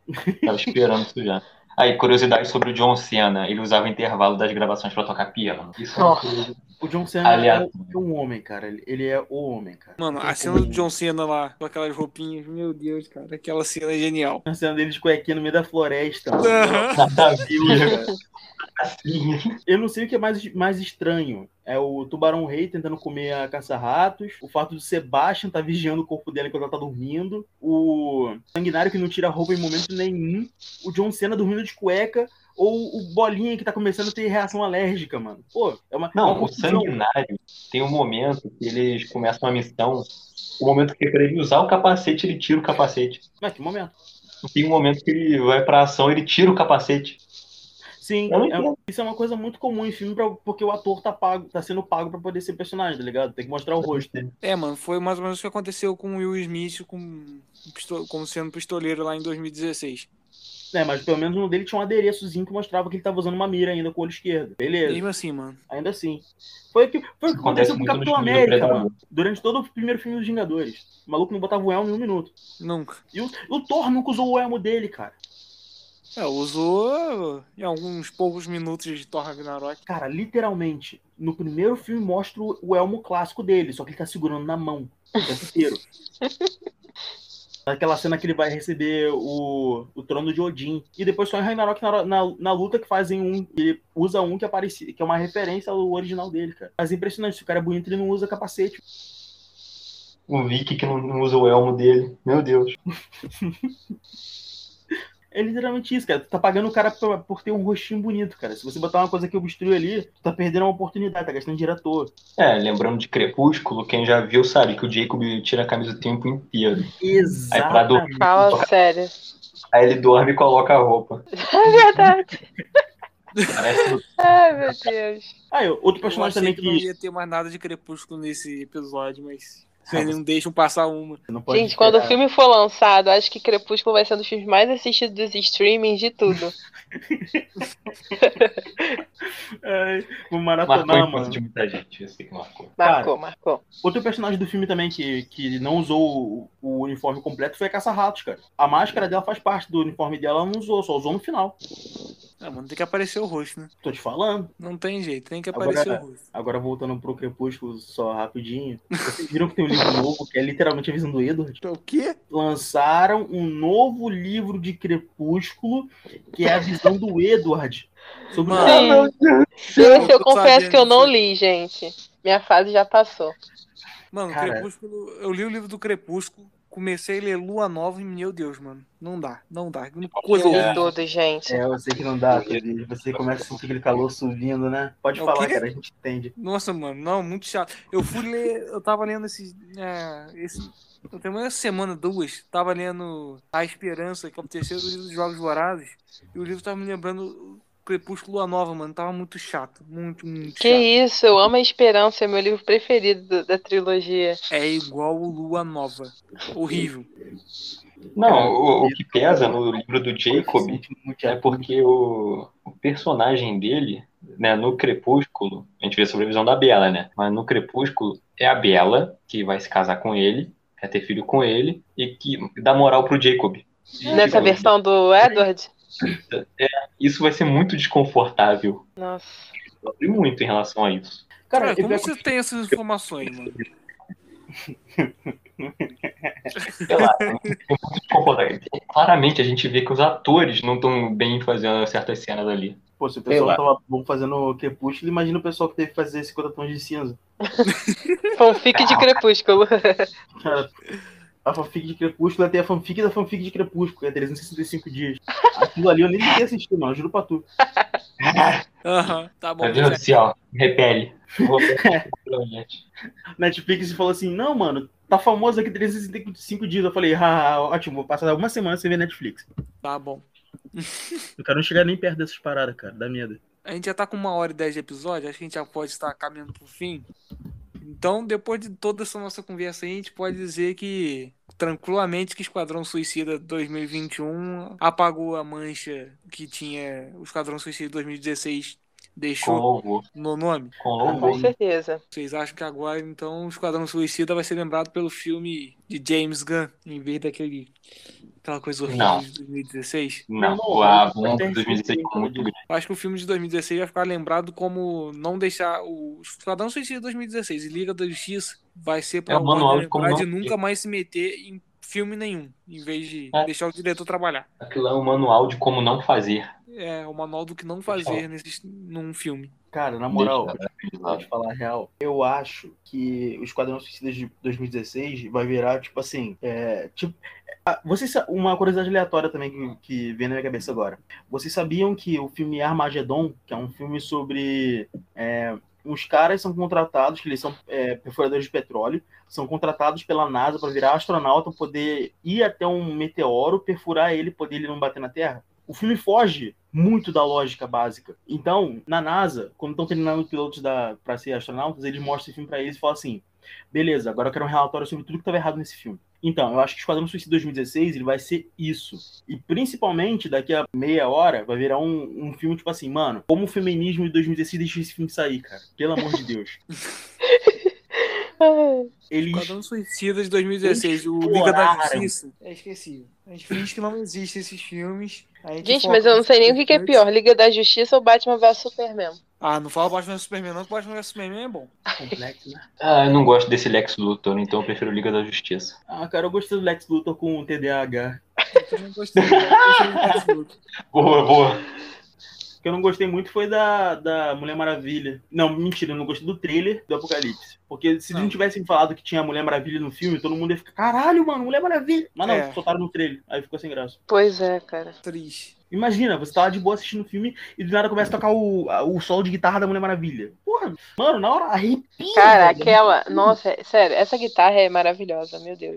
Tava esperando isso já. Aí, curiosidade sobre o John Cena. Ele usava o intervalo das gravações pra tocar piano. Isso é Nossa. coisa- o John Cena é, é um homem, cara. Ele, é o homem, cara. Mano, a tem cena do John Cena lá, com aquelas roupinhas, meu Deus, cara, aquela cena é genial. A cena dele de cuequinha no meio da floresta. mano. Cara. assim. Eu não sei o que é mais, mais estranho. É o Tubarão Rei tentando comer a caça-ratos. O fato do Sebastian tá vigiando o corpo dela enquanto ela tá dormindo. O Sanguinário que não tira roupa em momento nenhum. O John Cena dormindo de cueca. Ou o Bolinha que tá começando a ter reação alérgica, mano. Pô, é uma. Não, uma o. Sanguinário tem um momento que eles começam a missão. O momento que é pra ele usar o capacete, ele tira o capacete. Mas que momento? Tem um momento que ele vai pra ação, ele tira o capacete. Sim, é- isso é uma coisa muito comum em filme pra- porque o ator tá pago, tá sendo pago pra poder ser personagem, tá ligado? Tem que mostrar o rosto. É, mano, foi mais ou menos o que aconteceu com o Will Smith com, como sendo pistoleiro lá em 2016. É, mas pelo menos no dele tinha um adereçozinho que mostrava que ele tava usando uma mira ainda com o olho esquerdo. Beleza. Mesmo assim, mano. Ainda assim. Foi o que, foi o que Acontece aconteceu com o Capitão América, mano. Durante todo o primeiro filme dos Vingadores. O maluco não botava o elmo em um minuto. Nunca. E o, o Thor nunca usou o elmo dele, cara. É, usou em alguns poucos minutos de Thor Ragnarok. Cara, literalmente, no primeiro filme mostra o, o elmo clássico dele, só que ele tá segurando na mão o tempo inteiro. Aquela cena que ele vai receber o, o trono de Odin. E depois só em Ragnarok na, na, na luta que fazem um. Ele usa um que aparecia, que é uma referência ao original dele, cara. Mas é impressionante, se o cara é bonito, ele não usa capacete. O Vicky que não, não usa o elmo dele. Meu Deus. É literalmente isso, cara. Tu tá pagando o cara por, por ter um rostinho bonito, cara. Se você botar uma coisa que obstrui ali, tu tá perdendo uma oportunidade, tá gastando dinheiro à toa. É, lembrando de Crepúsculo, quem já viu sabe que o Jacob tira a camisa o tempo inteiro. Aí pra dormir, Fala sério. aí ele dorme e coloca a roupa. É verdade. Parece Ai, meu Deus. Ah, eu- outro Eu personagem achei também que não que. ia ter mais nada de Crepúsculo nesse episódio, mas eles não deixam passar uma. Você não pode Gente, quando o esperar. filme for lançado, acho que Crepúsculo vai ser um dos filmes mais assistidos dos streamings de tudo. Ai, vou marcou maratonar, infância mano. de muita gente. Que marcou. Marcou, marcou. Outro personagem do filme também que, que não usou o, o uniforme completo foi a Caça-Ratos, cara. A máscara dela faz parte do uniforme dela, ela não usou, só usou no final. Ah, mano, tem que aparecer o rosto, né? Tô te falando. Não tem jeito, tem que Agora- aparecer o rosto. Agora voltando pro Crepúsculo só rapidinho. Vocês viram que tem um livro novo, que é literalmente a visão do Edward? O quê? Lançaram um novo livro de Crepúsculo, que é a visão do Edward. Sobre Mano. Sim. Eu Esse eu tô confesso sabendo que eu não li, gente. Minha fase já passou. Mano, Cara. Crepúsculo. Eu li o livro do Crepúsculo. Comecei a ler Lua Nova e, meu Deus, mano, não dá, não dá. Eu Coisa li horrível. tudo, gente. É, eu sei que não dá. Você começa a sentir aquele calor subindo, né? Pode falar, cara, a gente entende. Nossa, mano, não, muito chato. Eu fui ler, eu tava lendo esse. É, esse eu tenho uma semana, duas, tava lendo A Esperança, que é o terceiro livro dos Jogos Vorazes, e o livro tava me lembrando Crepúsculo Lua Nova, mano, tava muito chato, muito, muito Que chato. isso, eu amo a Esperança, é meu livro preferido do- da trilogia. É igual o Lua Nova, horrível. Não, o, o que pesa no livro do Jacob é porque o, o personagem dele, né, no Crepúsculo, a gente vê a sobrevisão da Bela, né? Mas no Crepúsculo é a Bela que vai se casar com ele, quer ter filho com ele e que dá moral pro Jacob. Nessa tipo, versão do Edward? Isso vai ser muito desconfortável. Nossa. Sofri muito em relação a isso. Cara, Cara, eu como você tem essas informações, mano? Sei lá, é muito desconfortável. Claramente a gente vê que os atores não estão bem fazendo certas cenas ali. Pô, se o pessoal tava bom fazendo Crepúsculo, imagina o pessoal que teve que fazer 50 tons de cinza. Fanfic de Crepúsculo. Cara, a fanfic de Crepúsculo tem a fanfic da fanfic de Crepúsculo, que é 365 dias. Aquilo ali eu nem tentei assistir, mano, juro pra tu. Aham, tá bom. Meu Deus do céu, me repele. Netflix falou assim: não, mano, tá famoso aqui 365 dias. Eu falei, ah, ótimo, vou passar uma semana sem ver Netflix. Tá bom. Eu quero não chegar nem perto dessas paradas, cara, dá medo. A gente já tá com uma hora e dez de episódio, acho que a gente já pode estar caminhando pro fim. Então, depois de toda essa nossa conversa aí, a gente pode dizer que tranquilamente que Esquadrão Suicida 2021 apagou a mancha que tinha o Esquadrão Suicida 2016 Com deixou no nome. Com Com louvor. certeza. Vocês acham que agora, então, o Esquadrão Suicida vai ser lembrado pelo filme de James Gunn, em vez daquele aquela coisa horrível Não. de 2016? Não, Não, a bomba de 2016 receita foi muito grande. Eu acho que o filme de 2016 vai ficar lembrado como não deixar o Esquadrão Suicida 2016 e Liga da Justiça vai ser para É o manual de como lembrar de nunca mais se meter em filme nenhum, em vez de É. deixar o diretor trabalhar. Aquilo é um manual de como não fazer. É o manual do que não fazer nesse, num filme. Cara, na moral, vou te falar a real. Eu acho que o Esquadrão Suicida de 2016 vai virar, tipo assim, é, tipo, vocês, uma curiosidade aleatória também que, que vem na minha cabeça agora. Vocês sabiam que o filme Armageddon, que é um filme sobre é, uns caras são contratados, que eles são é, perfuradores de petróleo, são contratados pela NASA para virar astronauta, poder ir até um meteoro, perfurar ele, poder ele não bater na Terra? O filme foge muito da lógica básica. Então, na NASA, quando estão treinando os pilotos para ser astronautas, eles mostram esse filme para eles e falam assim: beleza, agora eu quero um relatório sobre tudo que estava errado nesse filme. Então, eu acho que o Esquadrão Suicida 2016 ele vai ser isso. E principalmente daqui a meia hora vai virar um, um filme tipo assim, mano, como o feminismo de 2016 deixou esse filme sair, cara. Pelo amor de Deus. Eles. Esquadrão Suicida de 2016, o Liga da. Justiça. É esqueci. A gente finge que não existem esses filmes. a Gente, foca mas eu não sei nem o que, que é pior, Liga da Justiça ou Batman vs Superman. Ah, não fala Batman vs Superman não, que Batman vs Superman é bom. Complexo, né? Ah, eu não gosto desse Lex Luthor, então eu prefiro Liga da Justiça. Ah, cara, eu gostei do Lex Luthor com TDAH. Eu também gostei. eu gostei do Lex Luthor. Boa, boa. O que eu não gostei muito foi da, da Mulher Maravilha. Não, mentira, eu não gostei do trailer do Apocalipse. Porque se eles Não. não tivessem falado que tinha Mulher Maravilha no filme, todo mundo ia ficar, caralho, mano, Mulher Maravilha. Mas não, É. soltaram no trailer. Aí ficou sem graça. Pois é, cara. Triste. Imagina, você tá lá de boa assistindo o filme e do nada começa a tocar o, o solo de guitarra da Mulher Maravilha. Porra, mano, na hora arrepia. Cara, velho. aquela. Nossa, é- sério, essa guitarra é maravilhosa, meu Deus.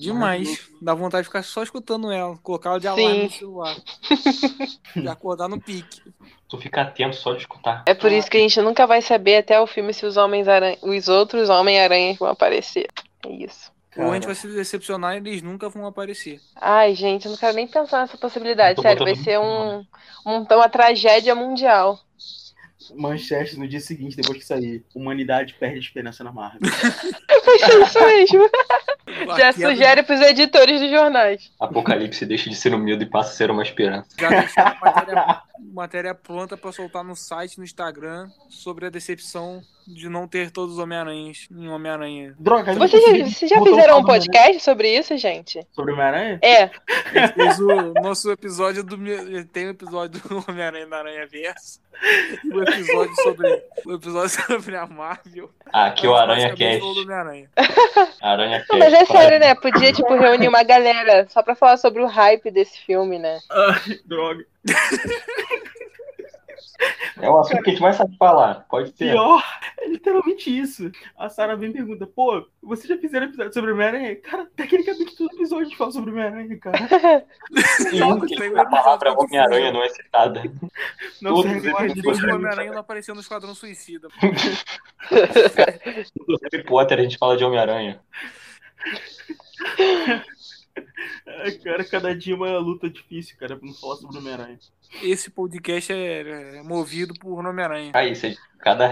Demais. Dá vontade de ficar só escutando ela, colocar ela de alarme no celular. e acordar no pique. Tu fica atento só de escutar. É por isso que a gente nunca vai saber até o filme se os homens aranha, os outros Homem-Aranha vão aparecer. É isso. Ou a gente Cara. vai se decepcionar e eles nunca vão aparecer. Ai, gente, eu não quero nem pensar nessa possibilidade. Tô Sério, vai ser um, um- uma tragédia mundial. Manchete no dia seguinte, depois que sair. Humanidade perde esperança na Marvel. Vai ser isso mesmo. Já sugere pros editores dos jornais. Apocalipse deixa de ser um medo e passa a ser uma esperança. Já deixaram matéria, matéria pronta pra soltar no site, no Instagram, sobre a decepção de não ter todos os Homem-Aranhas em Homem-Aranha. Droga, Vocês, já- vocês já o fizeram um no podcast sobre isso, gente? Homem-Aranha. Sobre o Homem-Aranha? É. A gente fez o nosso episódio do. Tem um episódio do Homem-Aranha da Aranha Verso. E o episódio sobre. O episódio sobre a Marvel. Ah, aqui o A gente Aranha Cast. Aranha Cast. Não, mas é sério, né? Podia, tipo, reunir uma galera só pra falar sobre o hype desse filme, né? Ai, droga. É um assunto que a gente mais sabe falar. Pode ser. Pior, é literalmente isso. A Sarah vem e pergunta, pô, vocês já fizeram episódio sobre o Homem-Aranha? Cara, tecnicamente todo episódio a gente fala sobre o Homem-Aranha, cara. Que a palavra Homem-Aranha não é citada. Não Todos serve mais de Homem-Aranha não apareceu no Esquadrão Suicida. No Harry Potter a gente fala de Homem-Aranha. Cara, cada dia é uma luta difícil, cara, pra não falar sobre o Homem-Aranha. Esse podcast é, é movido por Homem-Aranha. Aí, se cada,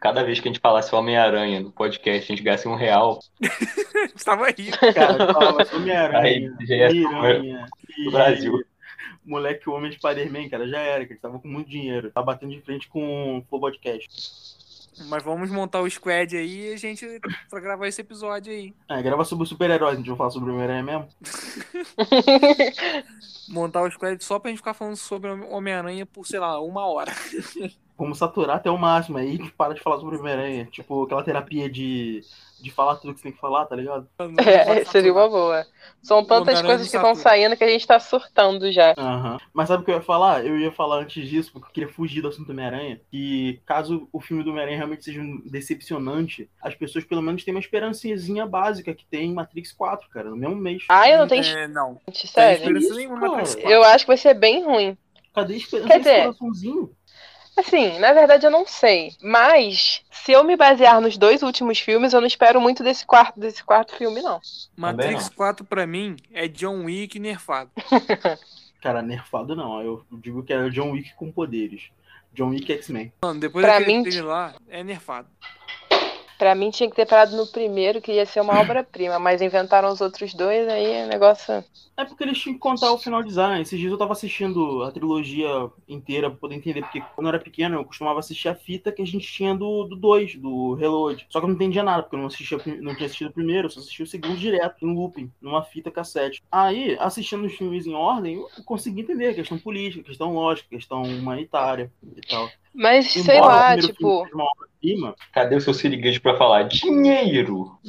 cada vez que a gente falasse Homem-Aranha no podcast, a gente ganhasse um real. A gente tava rindo. Cara, fala sobre Homem-Aranha, Miranha, do Brasil. moleque o Homem de Spider-Man, cara, já era, que eles tava com muito dinheiro. Tá batendo de frente com o Flow Podcast. Mas vamos montar o squad aí e a gente pra gravar esse episódio aí. Ah, grava sobre os super-heróis, a gente vai falar sobre o Homem-Aranha mesmo? Montar o squad só pra gente ficar falando sobre o Homem-Aranha por, sei lá, uma hora. Vamos saturar até o máximo aí, a gente para de falar sobre o Homem-Aranha. Tipo, aquela terapia de, de falar tudo que você tem que falar, tá ligado? É, seria uma boa. São tantas coisas que estão saindo que a gente tá surtando já. Aham. Mas sabe o que eu ia falar? Eu ia falar antes disso, porque eu queria fugir do assunto do Homem-Aranha. Que caso o filme do Homem-Aranha realmente seja um decepcionante, as pessoas pelo menos têm uma esperançazinha básica que tem em Matrix 4, cara, no mesmo mês. Ah, eu não tenho É, não. gente, Tem sério. esperança isso, nenhuma cara? Matrix 4. Eu acho que vai ser bem ruim. Cadê a esperança Quer dizer- coraçãozinho? Assim, na verdade eu não sei. Mas, se eu me basear nos dois últimos filmes, eu não espero muito desse quarto, desse quarto filme, não. Matrix 4 pra mim é John Wick nerfado. Cara, nerfado não. Eu digo que é John Wick com poderes. John Wick X-Men. Mano, depois Pra daquele mim- lá, é nerfado. Pra mim tinha que ter parado no primeiro, que ia ser uma obra-prima, mas inventaram os outros dois, aí o negócio. É porque eles tinham que contar o final design. Esses dias eu tava assistindo a trilogia inteira pra poder entender, porque quando eu era pequeno eu costumava assistir a fita que a gente tinha do 2, do, Reload. Só que eu não entendia nada, porque eu não, assistia, não tinha assistido o primeiro, só assistia o segundo direto, em looping, numa fita cassete. Aí, assistindo os filmes em ordem, eu consegui entender a questão política, a questão lógica, a questão humanitária e tal. Mas, sei Embora o lá, tipo. Cadê o seu siriguejo pra falar dinheiro?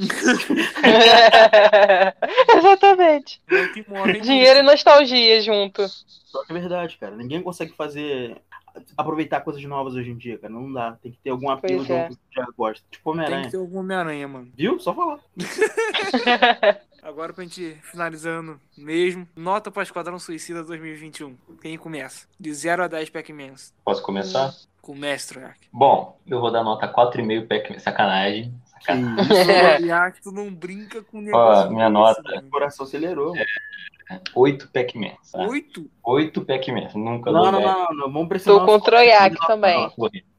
Exatamente. É morre Dinheiro e nostalgia junto. Só que é verdade, cara. Ninguém consegue fazer. aproveitar coisas novas hoje em dia, cara. Não dá. Tem que ter algum apelo Pois de é. algo que você já gosta. Tipo Tem Homem-Aranha. que ter algum Homem-Aranha, mano. Viu? Só falar. Agora pra gente finalizando mesmo, nota pra Esquadrão Suicida 2021. Quem começa? De 0 a 10 Pac-Mans. Posso começar? Comece, Troiac. Bom, eu vou dar nota 4,5 Pac-Man. Sacanagem. Sacanagem. isso, Troiac, tu não brinca com negócio. minha desse, nota. o coração acelerou. 8 Pac-Man. tá? Oito? 8 Pac-Man. Nunca Não, dou não, 10. não, não. Vamos pressionar. Tô com o também.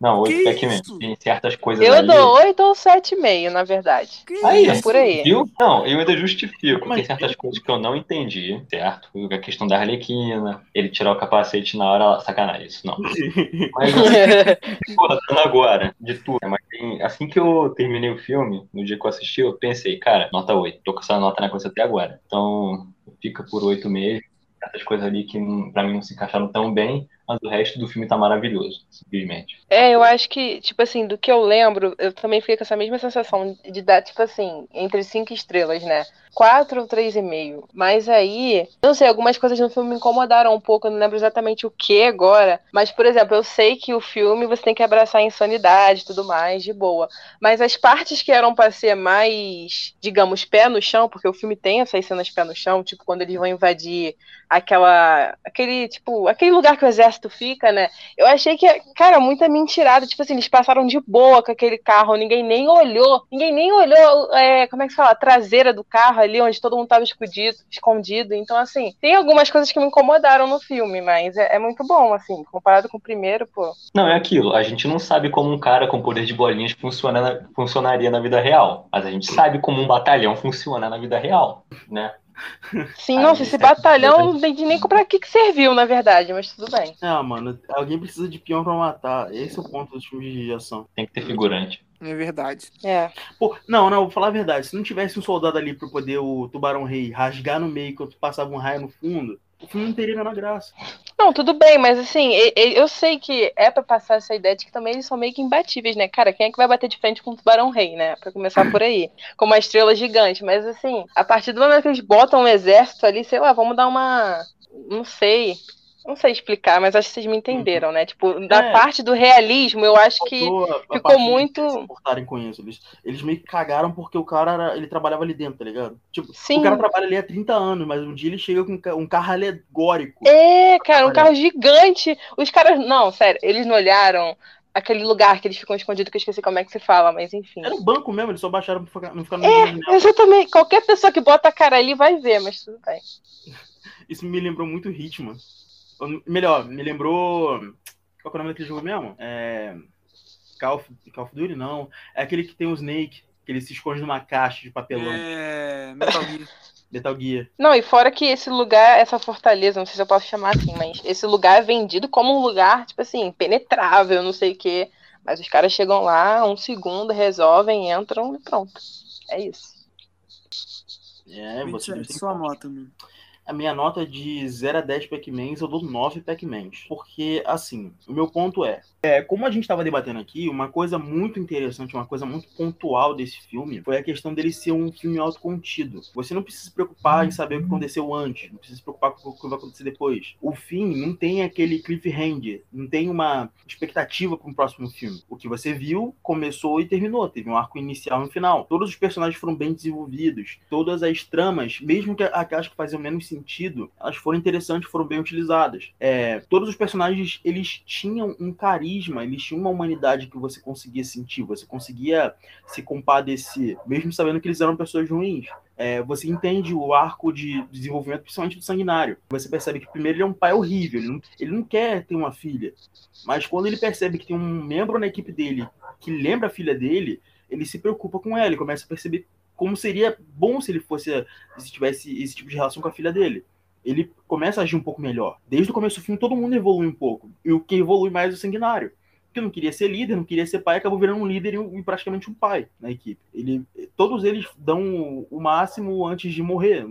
Não, 8 Que Pac-Man. isso? Tem certas coisas Eu ali. dou 8 ou 7,5, na verdade. Que Aí, É por aí. Viu? Não, eu ainda justifico. Mas- Tem certas coisas que eu não entendi, certo? A questão da Arlequina, ele tirar o capacete na hora, sacanagem, isso não. Mas porra, dando agora, de tudo. Mas tem- assim que eu terminei o filme, no dia que eu assisti, eu pensei, cara, nota 8. Tô com essa nota na cabeça até agora. Então, fica por 8 mesmo. Essas coisas ali que pra mim não se encaixaram tão bem, mas o resto do filme tá maravilhoso, simplesmente. É, eu acho que, tipo assim, do que eu lembro, eu também fiquei com essa mesma sensação de dar, tipo assim, entre cinco estrelas, né? Quatro ou três e meio. Mas aí, não sei, algumas coisas no filme me incomodaram um pouco, eu não lembro exatamente o que agora. Mas, por exemplo, eu sei que o filme você tem que abraçar a insanidade e tudo mais, de boa. Mas as partes que eram pra ser mais, digamos, pé no chão, porque o filme tem essas cenas pé no chão, tipo, quando eles vão invadir aquela. aquele, tipo, aquele lugar que o exército fica, né? Eu achei que, cara, muita mentirada. Tipo assim, eles passaram de boa com aquele carro, ninguém nem olhou. Ninguém nem olhou, é, como é que se fala? A traseira do carro ali, onde todo mundo tava escondido. escondido. Então, assim, tem algumas coisas que me incomodaram no filme, mas é, é muito bom, assim, comparado com o primeiro, pô. Não, é aquilo. A gente não sabe como um cara com poder de bolinhas funciona na- funcionaria na vida real. Mas a gente sabe como um batalhão funciona na vida real, né? Sim, nossa, esse batalhão não entendi nem pra que, que serviu, na verdade, mas tudo bem. Ah, mano, alguém precisa de peão pra matar. Esse é o ponto dos filmes de ação. Tem que ter figurante. É verdade. É. Pô, não, não, vou falar a verdade. Se não tivesse um soldado ali pra poder o Tubarão Rei rasgar no meio enquanto passava um raio no fundo, o filme não teria a graça. Não, tudo bem, mas assim, eu sei que é pra passar essa ideia de que também eles são meio que imbatíveis, né? Cara, quem é que vai bater de frente com o Tubarão Rei, né? Pra começar por aí. Com uma estrela gigante. Mas assim, a partir do momento que eles botam um exército ali, sei lá, vamos dar uma. Não sei. Não sei explicar, mas acho que vocês me entenderam, né? Tipo, da É. parte do realismo, eu acho que. Faltou a- a ficou muito- eles se importarem com isso. Eles, eles meio que cagaram porque o cara era- ele trabalhava ali dentro, tá ligado? Tipo, Sim. o cara trabalha ali há 30 anos, mas um dia ele chega com um ca- carro alegórico. É, cara, um carro gigante. Os caras. Não, sério, eles não olharam aquele lugar que eles ficam escondidos, que eu esqueci como é que se fala, mas enfim. Era um banco mesmo, eles só baixaram pra ficar- não ficar no É, exatamente. Qualquer pessoa que bota a cara ali vai ver, mas tudo bem. Isso me lembrou muito Hitman. Melhor, me lembrou. Qual que é o nome daquele jogo mesmo? É. Call of, Call of Duty? Não. É aquele que tem o Snake, que ele se esconde numa caixa de papelão. É. Metal Gear. Metal Gear. Não, e fora que esse lugar, essa fortaleza, não sei se eu posso chamar assim, mas esse lugar é vendido como um lugar, tipo assim, penetrável, não sei o quê. Mas os caras chegam lá, um segundo, resolvem, entram e pronto. É isso. É, você 27, tem sua nota, mano. A minha nota é de 0 a 10 Pac-Mans, eu dou 9 Pac-Mans. Porque, assim, o meu ponto é, é, como a gente estava debatendo aqui, uma coisa muito interessante, uma coisa muito pontual desse filme foi a questão dele ser um filme autocontido. Você não precisa se preocupar em saber o que aconteceu antes, não precisa se preocupar com o que vai acontecer depois. O fim não tem aquele cliffhanger, não tem uma expectativa para um próximo filme. O que você viu começou e terminou, teve um arco inicial e um final. Todos os personagens foram bem desenvolvidos, todas as tramas, mesmo que aquelas que faziam menos sentido, elas foram interessantes, foram bem utilizadas. É, todos os personagens, eles tinham um carisma, eles tinham uma humanidade que você conseguia sentir, você conseguia se compadecer, mesmo sabendo que eles eram pessoas ruins. É, você entende o arco de desenvolvimento, principalmente do sanguinário. Você percebe que primeiro ele é um pai horrível, ele não, ele não quer ter uma filha. Mas quando ele percebe que tem um membro na equipe dele que lembra a filha dele, ele se preocupa com ela, ele começa a perceber como seria bom se ele fosse se tivesse esse tipo de relação com a filha dele. Ele começa a agir um pouco melhor. Desde o começo do filme, todo mundo evolui um pouco. E o que evolui mais é o sanguinário. Que não queria ser líder, não queria ser pai, acabou virando um líder e, praticamente um pai na equipe. Ele, todos eles dão o máximo antes de morrer,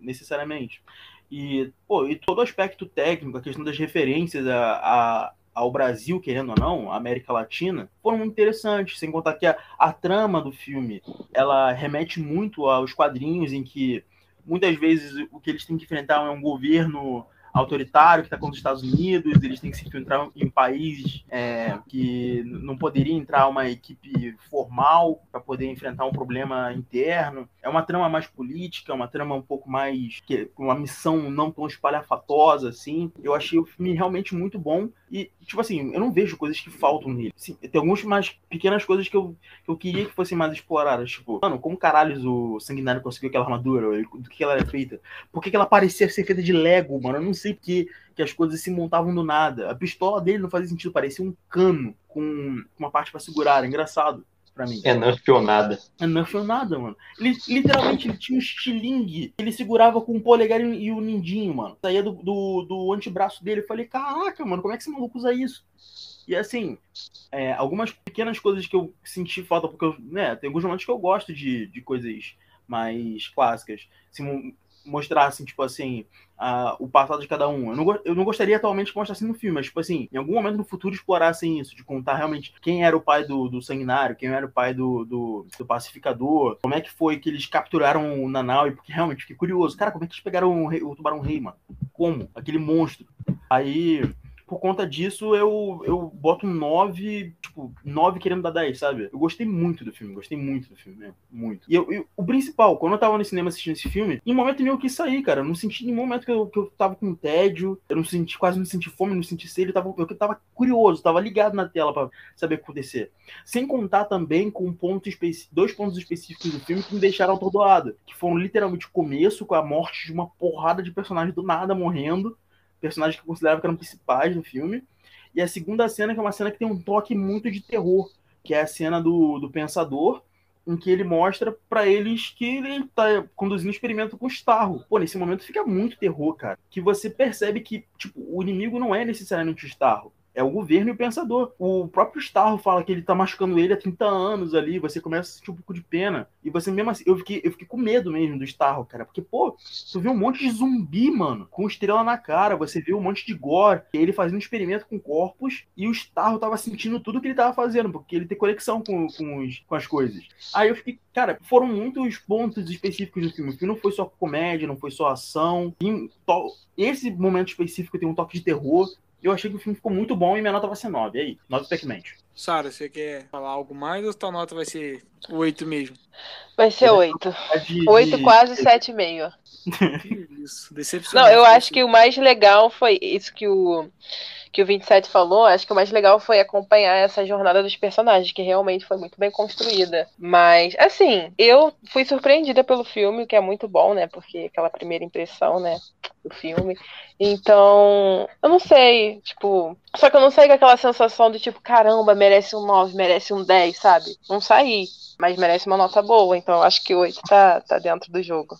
necessariamente. E, pô, e todo aspecto técnico, a questão das referências a, a- ao Brasil, querendo ou não, América Latina, foram muito interessantes. Sem contar que a, a trama do filme ela remete muito aos quadrinhos em que muitas vezes o que eles têm que enfrentar é um governo autoritário que está contra os Estados Unidos, eles têm que se infiltrar em países é, que não poderia entrar uma equipe formal para poder enfrentar um problema interno. É uma trama mais política, é uma trama um pouco mais uma missão não tão espalhafatosa assim. Eu achei o filme realmente muito bom e tipo assim, eu não vejo coisas que faltam nele. Sim, tem algumas mais pequenas coisas que eu, que eu queria que fossem mais exploradas, tipo, mano, como caralhos o Sanguinário conseguiu aquela armadura? Do que ela era feita? Por que, que ela parecia ser feita de Lego, mano? Eu não sei porque que as coisas se montavam do nada. A pistola dele não fazia sentido, parecia um cano com uma parte pra segurar. Engraçado pra mim. É não nada. Não foi nada, mano. Ele, literalmente, ele tinha um estilingue. Ele segurava com o polegar e, o nindinho, mano. Saía do, do, do antebraço dele. Eu falei, caraca, mano, como é que esse maluco usa isso? E assim, é, algumas pequenas coisas que eu senti falta, porque eu, né, tem alguns momentos que eu gosto de, de coisas mais clássicas. Mostrassem, tipo assim, a- o passado de cada um. Eu não, eu não gostaria atualmente que mostrassem no filme, mas, tipo assim, em algum momento no futuro explorassem isso, de contar realmente quem era o pai do, do Sanguinário, quem era o pai do, do, do Pacificador, como é que foi que eles capturaram o Nanaui, porque realmente fiquei curioso. Cara, como é que eles pegaram o, o Tubarão Rei, mano? Como? Aquele monstro. Aí, por conta disso, eu, eu boto um 9, tipo, 9 querendo dar 10, sabe? Eu gostei muito do filme, gostei muito do filme mesmo, muito. E eu, eu- o principal, quando eu tava no cinema assistindo esse filme, em momento nenhum eu quis sair, cara. Eu não senti nenhum momento que eu, que eu tava com tédio, eu não senti, quase não senti fome, não senti sede, eu tava, eu tava curioso, tava ligado na tela pra saber o que acontecer. Sem contar também com um ponto dois pontos específicos do filme que me deixaram atordoado, que foram literalmente o começo, com a morte de uma porrada de personagens do nada morrendo, personagens que eu considerava que eram principais do filme. E a segunda cena, que é uma cena que tem um toque muito de terror, que é a cena do, do Pensador em que ele mostra pra eles que ele tá conduzindo um experimento com Starro. Pô, nesse momento fica muito terror, cara. Que você percebe que, tipo, o inimigo não é necessariamente o Starro. É o governo e o pensador. O próprio Starro fala que ele tá machucando ele há 30 anos ali. Você começa a sentir um pouco de pena. E você mesmo assim. Eu fiquei, eu fiquei com medo mesmo do Starro, cara. Porque, pô, tu vê um monte de zumbi, mano, com estrela na cara. Você vê um monte de gore. Ele fazendo um experimento com corpos. E o Starro tava sentindo tudo que ele tava fazendo. Porque ele tem conexão com, com, os, com as coisas. Aí eu fiquei, cara, foram muitos pontos específicos do filme. Filme não foi só comédia, não foi só ação. Esse momento específico tem um toque de terror. Eu achei que o filme ficou muito bom e minha nota vai ser 9. Aí, 9 Pac-Man. Sara, você quer falar algo mais ou sua nota vai ser 8 mesmo? Vai ser 8. De- 8, de- quase 7,5. Que Isso, Não, decepcionante. eu acho que o mais legal foi isso que o, que o 27 falou. Acho que o mais legal foi acompanhar essa jornada dos personagens, que realmente foi muito bem construída. Mas, assim, eu fui surpreendida pelo filme, o que é muito bom, né? Porque aquela primeira impressão, né? Do filme. Então, eu não sei, tipo. Só que eu não saí com aquela sensação do tipo, caramba, merece um 9, merece um 10, sabe? Não saí. Mas merece uma nota boa, então eu acho que 8 tá, tá dentro do jogo.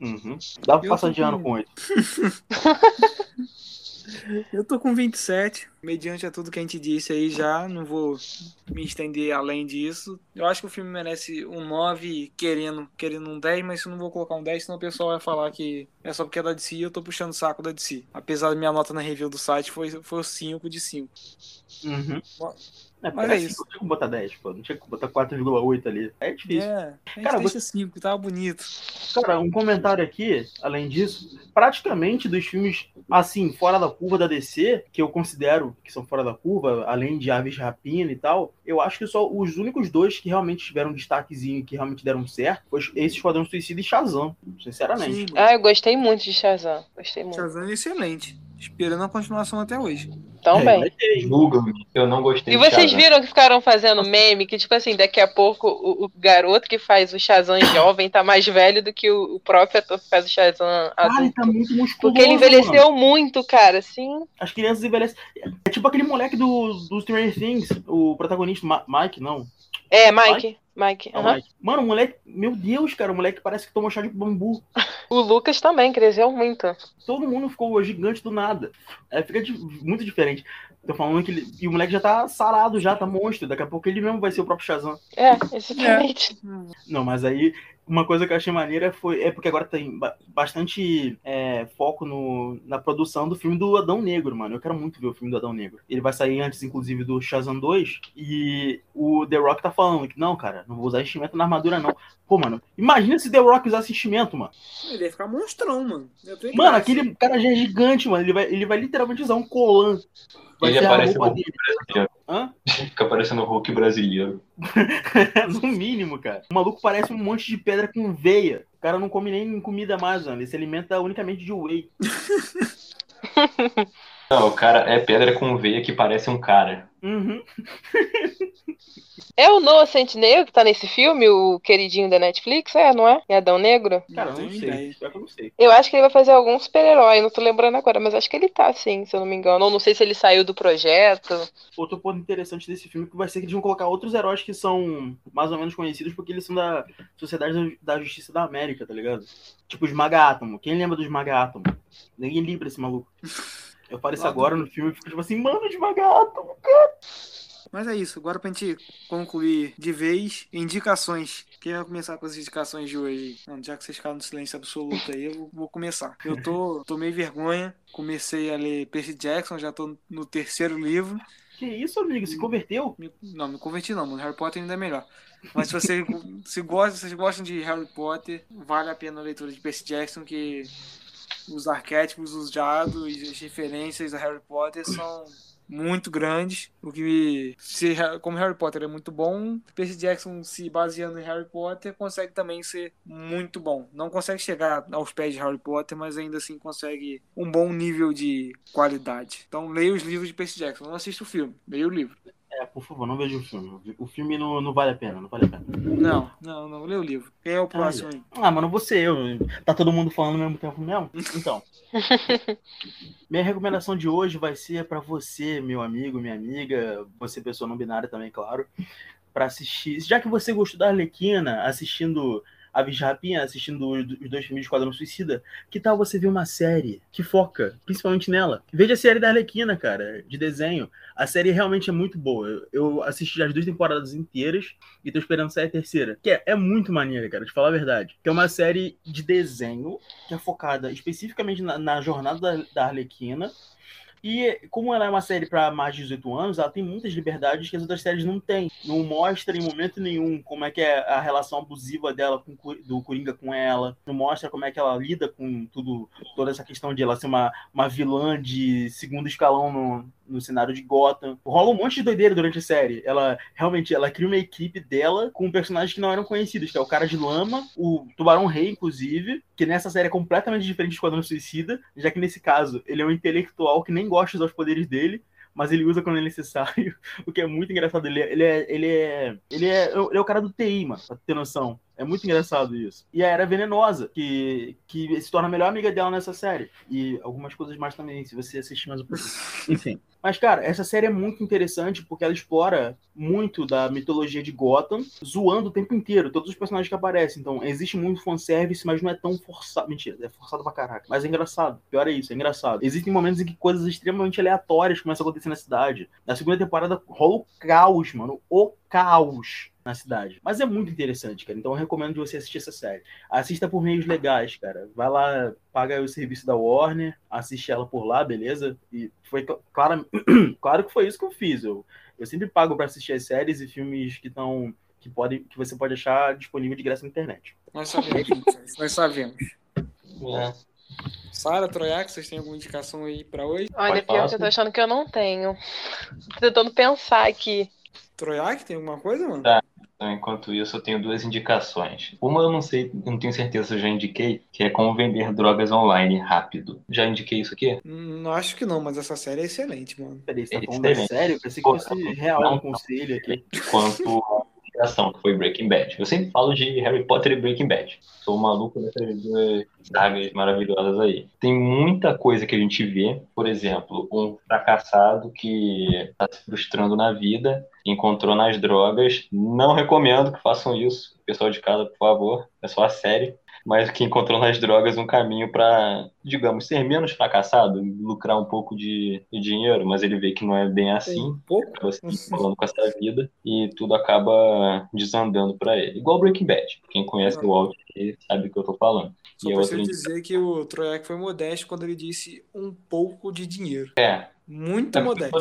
Uhum. Dá pra passar de ano com- com 8. Eu tô com 27, mediante a tudo que a gente disse aí já, não vou me estender além disso. Eu acho que o filme merece um 9, querendo, querendo um 10, mas eu não vou colocar um 10, senão o pessoal vai falar que é só porque é da DC e eu tô puxando o saco da DC. Apesar da minha nota na review do site foi, foi o 5 de 5. Uhum. É, Mas é assim, isso. Não tinha que botar 10, pô. Não tinha que botar 4,8 ali. É difícil. É, Cara, deixa 5, tava bonito. Cara, um comentário aqui, além disso, praticamente dos filmes, assim, fora da curva da DC, que eu considero que são fora da curva, além de Aves de Rapina e tal, eu acho que só os únicos dois que realmente tiveram um destaquezinho, que realmente deram certo, foi esse Esquadrão Suicida e Shazam, sinceramente. Sim, Ah, eu gostei muito de Shazam. Gostei muito. Shazam é excelente. Esperando a continuação até hoje. Também. É? Julga-me. Eu não gostei E vocês viram que ficaram fazendo meme que, tipo assim, daqui a pouco o, o garoto que faz o Shazam jovem tá mais velho do que o, o próprio ator que faz o Shazam Cara, ele adulto. tá muito musculoso, Porque ele mano. envelheceu muito, cara, assim. As crianças envelhecem. É tipo aquele moleque do, do Stranger Things, o protagonista, Ma- Mike, não. É, Mike. Mike. É. Mike. Mano, o moleque, meu Deus, cara, o moleque parece que tomou chá de bambu. O Lucas também cresceu muito. todo mundo ficou gigante do nada. É, fica di- muito diferente. Tô falando que ele. E o moleque já tá sarado, já tá monstro. Daqui a pouco ele mesmo vai ser o próprio Shazam. É, exatamente. Não, mas aí. Uma coisa que eu achei maneira foi. É porque agora tem ba- bastante é, foco no, na produção do filme do Adão Negro, mano. Eu quero muito ver o filme do Adão Negro. Ele vai sair antes, inclusive, do Shazam 2. E o The Rock tá falando que, não, cara, não vou usar enchimento na armadura, não. Pô, mano, imagina se The Rock usasse enchimento, mano. Ele ia ficar monstrão, mano. Mano, aquele cara já é gigante, mano. Ele vai, ele vai literalmente usar um colan. Vai Ele aparece roupa no- dele. Hã? Fica parecendo o Hulk brasileiro. no mínimo, cara. O maluco parece um monte de pedra com veia. O cara não come nem comida mais, mano. Ele se alimenta unicamente de whey. Não, o cara é pedra com veia que parece um cara. Uhum. É o Noah Centineo que tá nesse filme, o queridinho da Netflix, é, não é? É Adão Negro? Cara, eu tenho não sei. eu não sei. Eu acho que ele vai fazer algum super-herói, não tô lembrando agora, mas acho que ele tá sim, se eu não me engano. Ou não sei se ele saiu do projeto. Outro ponto interessante desse filme que vai ser que eles vão colocar outros heróis que são mais ou menos conhecidos porque eles são da Sociedade da Justiça da América, tá ligado? Tipo o Esmaga Átomo. Quem lembra do Esmaga Átomo? Ninguém lembra esse maluco. Eu Lá agora do- no filme e fico tipo assim, mano, Esmaga Átomo. Mas é isso, agora pra gente concluir de vez, indicações. Quem vai começar com as indicações de hoje? Não, já que vocês ficaram no silêncio absoluto aí, eu vou- começar. Eu tô, tomei vergonha, comecei a ler Percy Jackson, já tô no terceiro livro. Que isso, amigo? Se converteu? Não, me converti não, mano. Harry Potter ainda é melhor. Mas se você se gosta, se vocês gostam de Harry Potter, vale a pena a leitura de Percy Jackson, que os arquétipos usados e as referências a Harry Potter são muito grandes. O que, se, como Harry Potter é muito bom, Percy Jackson, se baseando em Harry Potter, consegue também ser muito bom. Não consegue chegar aos pés de Harry Potter, mas ainda assim consegue um bom nível de qualidade. Então leia os livros de Percy Jackson, não assista o filme, leia o livro. Por favor, não veja o filme. O filme não, não vale a pena, não vale a pena. Não, não, não, leia o livro. Quem é o próximo aí? Ah, mano, você eu. Tá todo mundo falando ao mesmo tempo mesmo? Então. minha recomendação de hoje vai ser pra você, meu amigo, minha amiga, você pessoa não binária também, claro. para assistir. Já que você gostou da Arlequina assistindo a Rapinha, assistindo os dois filmes de Esquadrão Suicida, que tal você ver uma série que foca principalmente nela? Veja a série da Arlequina, cara, de desenho. A série realmente é muito boa. Eu assisti as duas temporadas inteiras e tô esperando sair a terceira. Que é, é muito maneira, cara, de falar a verdade. Que é uma série de desenho que é focada especificamente na, na jornada da, da Arlequina e como ela é uma série para mais de 18 anos, ela tem muitas liberdades que as outras séries não têm. Não mostra em momento nenhum como é que é a relação abusiva dela com, do Coringa com ela. Não mostra como é que ela lida com tudo, toda essa questão de ela ser uma, uma vilã de segundo escalão no, no cenário de Gotham. Rola um monte de doideira durante a série. Ela realmente ela cria uma equipe dela com personagens que não eram conhecidos, que é o cara de lama, o Tubarão Rei, inclusive, que nessa série é completamente diferente do Esquadrão Suicida, já que nesse caso ele é um intelectual que nem gosta de usar os poderes dele, mas ele usa quando é necessário, o que é muito engraçado. Ele é, ele é, ele é, ele é, ele é o cara do TI, mano, pra ter noção. É muito engraçado isso. E a Era Venenosa, que, que se torna a melhor amiga dela nessa série. E algumas coisas mais também, se você assistir mais um pouquinho. Enfim. Mas, cara, essa série é muito interessante porque ela explora muito da mitologia de Gotham, zoando o tempo inteiro, todos os personagens que aparecem. Então, existe muito fanservice, mas não é tão forçado. Mentira, é forçado pra caraca. Mas é engraçado. Pior é isso, é engraçado. Existem momentos em que coisas extremamente aleatórias começam a acontecer na cidade. Na segunda temporada rola o caos, mano. O caos na cidade. Mas é muito interessante, cara. Então eu recomendo você assistir essa série. Assista por meios legais, cara. Vai lá, paga o serviço da Warner, assiste ela por lá, beleza? E foi claro, claro que foi isso que eu fiz. Eu, eu sempre pago para assistir as séries e filmes que estão que podem que você pode achar disponível de graça na internet. Nós sabemos, nós sabemos. É. Sara, Troiac, vocês têm alguma indicação aí para hoje? Olha, pior que eu tô achando que eu não tenho. Tô tentando pensar aqui. Troiac, tem alguma coisa, mano? Tá. Então, enquanto isso, eu tenho duas indicações. Uma eu não sei, eu não tenho certeza se eu já indiquei, que é como vender drogas online rápido. Já indiquei isso aqui? Hum, não acho que não, mas essa série é excelente, mano. Peraí, você tá falando é sério? Eu pensei que fosse real não, um conselho aqui. Quanto inspiração, que foi Breaking Bad. Eu sempre falo de Harry Potter e Breaking Bad. Sou maluco dessas duas sagas maravilhosas aí. Tem muita coisa que a gente vê, por exemplo, um fracassado que está se frustrando na vida, encontrou nas drogas. Não recomendo que façam isso. Pessoal de casa, por favor, é só a série mas que encontrou nas drogas um caminho para, digamos, ser menos fracassado, lucrar um pouco de, de, dinheiro, mas ele vê que não é bem assim, um pouco você falando com essa vida e tudo acaba desandando para ele. Igual Breaking Bad. Quem conhece o Walt sabe o que eu tô falando. Só e preciso dizer que o Troiac foi modesto quando ele disse um pouco de dinheiro. É. Muito é modesto.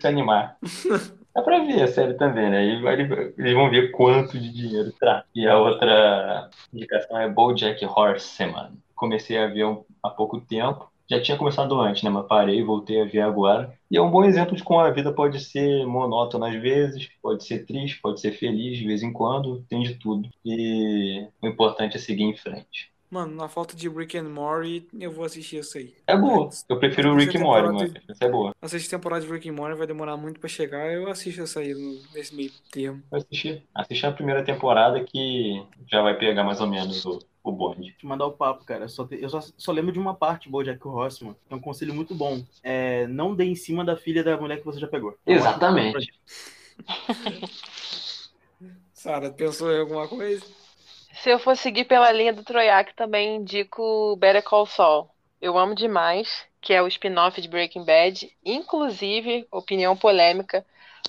Se animar. Dá pra ver a série também, né? Eles vão ver quanto de dinheiro tá. E a outra indicação é BoJack Horseman. Comecei a ver há pouco tempo. Já tinha começado antes, né? Mas parei, voltei a ver agora. E é um bom exemplo de como a vida pode ser monótona às vezes, pode ser triste, pode ser feliz de vez em quando, tem de tudo. E o importante é seguir em frente. Mano, na falta de Rick and Morty, eu vou assistir isso aí. É boa. Eu prefiro o Rick and Morty, mas essa é boa. Assistir temporada de Rick and Morty vai demorar muito pra chegar, eu assisto essa aí nesse meio termo. Vou assistir. Assistir a primeira temporada que já vai pegar mais ou menos o, o bonde. Te mandar o papo, cara. Só te... eu só, só lembro de uma parte, Bojack Horseman. É um conselho muito bom. É, não dê em cima da filha da mulher que você já pegou. Exatamente. Sara, pensou em alguma coisa? Se eu for seguir pela linha do Troiac, também indico Better Call Saul. Eu amo demais, que é o spin-off de Breaking Bad. Inclusive, opinião polêmica,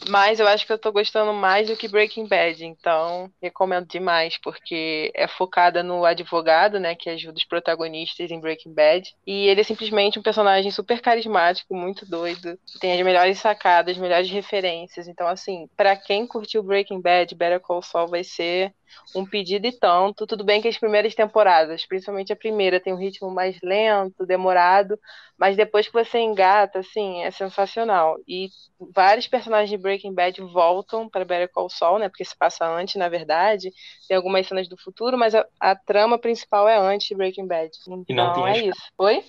mas eu acho que eu tô gostando mais do que Breaking Bad, então recomendo demais, porque é focada no advogado, né, que ajuda os protagonistas em Breaking Bad. E ele é simplesmente um personagem super carismático, muito doido, tem as melhores sacadas, as melhores referências. Então, assim, para quem curtiu Breaking Bad, Better Call Saul vai ser um pedido e tanto. Tudo bem que as primeiras temporadas, principalmente a primeira, tem um ritmo mais lento, demorado, mas depois que você engata, assim, é sensacional. E vários personagens de Breaking Bad voltam para Better Call Saul, né? Porque se passa antes, na verdade. Tem algumas cenas do futuro, mas a, a trama principal é antes de Breaking Bad. Então é isso. Oi?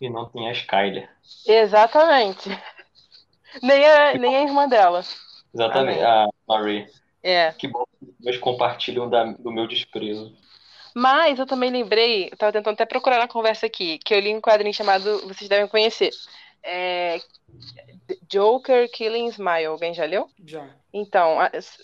E não tem a Skyler. Exatamente. nem, a, nem a irmã dela. Exatamente, a Marie. É. Que bom que vocês compartilham da, do meu desprezo. Mas eu também lembrei, eu tava tentando até procurar na conversa aqui, que eu li um quadrinho chamado, vocês devem conhecer. É, Joker Killing Smile. Alguém já leu? Já. Então,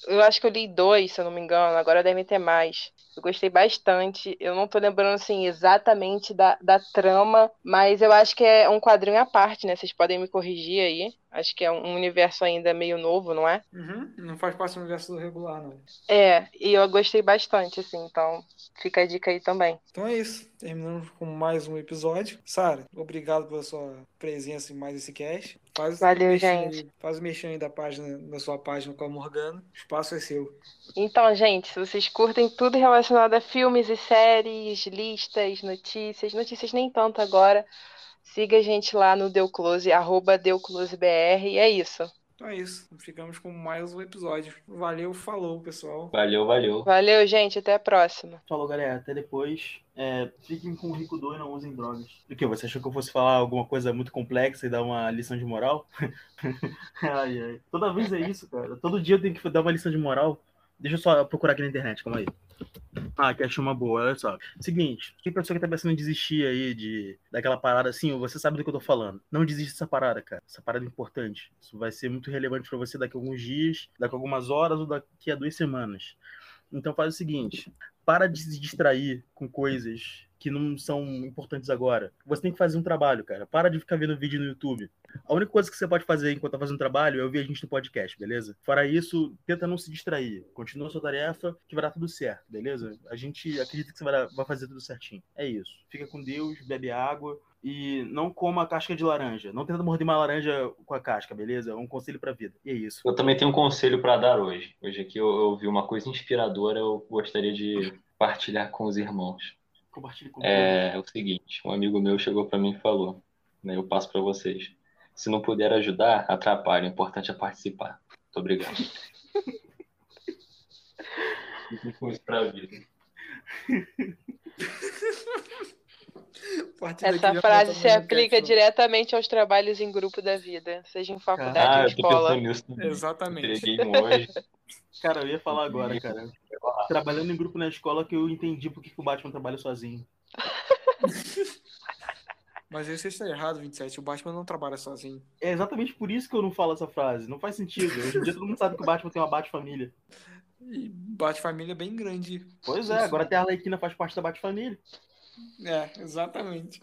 eu acho que eu li dois, se eu não me engano, agora devem ter mais. Eu gostei bastante. Eu não tô lembrando, assim, exatamente da, da trama, mas eu acho que é um quadrinho à parte, né? Vocês podem me corrigir aí. Acho que é um universo ainda meio novo, não é? Uhum, Não faz parte do universo do regular, não. É, e eu gostei bastante, assim, então fica a dica aí também. Então é isso. Terminamos com mais um episódio. Sara, obrigado pela sua presença em mais esse cast. Faz Valeu, o mexão gente. Faz o mexão aí da página, da sua página com a Morgana. O espaço é seu. Então, gente, se vocês curtem tudo relacionado a filmes e séries, listas, notícias, notícias nem tanto agora, siga a gente lá no Deu Close, arroba DeuCloseBR, e é isso. Então é isso. Ficamos com mais um episódio. Valeu, falou, pessoal. Valeu, valeu. Valeu, gente, até a próxima. Falou, galera. Até depois. É, fiquem com o Rico 2 e não usem drogas. O que? Você achou que eu fosse falar alguma coisa muito complexa e dar uma lição de moral? ai, ai. Toda vez é isso, cara. Todo dia eu tenho que dar uma lição de moral. Deixa eu só procurar aqui na internet, calma aí. Ah, que achei uma boa, olha só. Seguinte, tem pessoa que tá pensando em desistir aí de daquela parada assim, você sabe do que eu tô falando. Não desiste dessa parada, cara. Essa parada é importante. Isso vai ser muito relevante pra você daqui a alguns dias, daqui a algumas horas ou daqui a duas semanas. Então faz o seguinte, para de se distrair com coisas que não são importantes agora. Você tem que fazer um trabalho, cara. Para de ficar vendo vídeo no YouTube. A única coisa que você pode fazer enquanto tá fazendo trabalho é ouvir a gente no podcast, beleza? Fora isso, tenta não se distrair. Continua a sua tarefa, que vai dar tudo certo, beleza? A gente acredita que você vai, vai fazer tudo certinho. É isso. Fica com Deus, bebe água e não coma a casca de laranja. Não tenta morder uma laranja com a casca, beleza? É um conselho pra vida. E é isso. Eu também tenho um conselho para dar hoje. Hoje aqui eu, eu vi uma coisa inspiradora, eu gostaria de partilhar com os irmãos. Compartilhe com É, o seguinte, um amigo meu chegou para mim e falou, né, eu passo para vocês. Se não puder ajudar, atrapalhe. O importante é participar. Muito obrigado. Fiquem com isso pra vida. Essa frase se aplica diretamente aos trabalhos em grupo da vida, seja em faculdade Ah, ou eu tô escola. pensando nisso. Exatamente. Hoje. Cara, eu ia falar agora, cara. Trabalhando em grupo na escola que eu entendi por que que o Batman trabalha sozinho. Mas aí você está errado, 27. O Batman não trabalha sozinho. É exatamente por isso que eu não falo essa frase. Não faz sentido. Hoje em dia todo mundo sabe que o Batman tem uma Bat-família. E Bat-família é bem grande. Pois é, agora até a Arlequina faz parte da Bat-família. É, exatamente.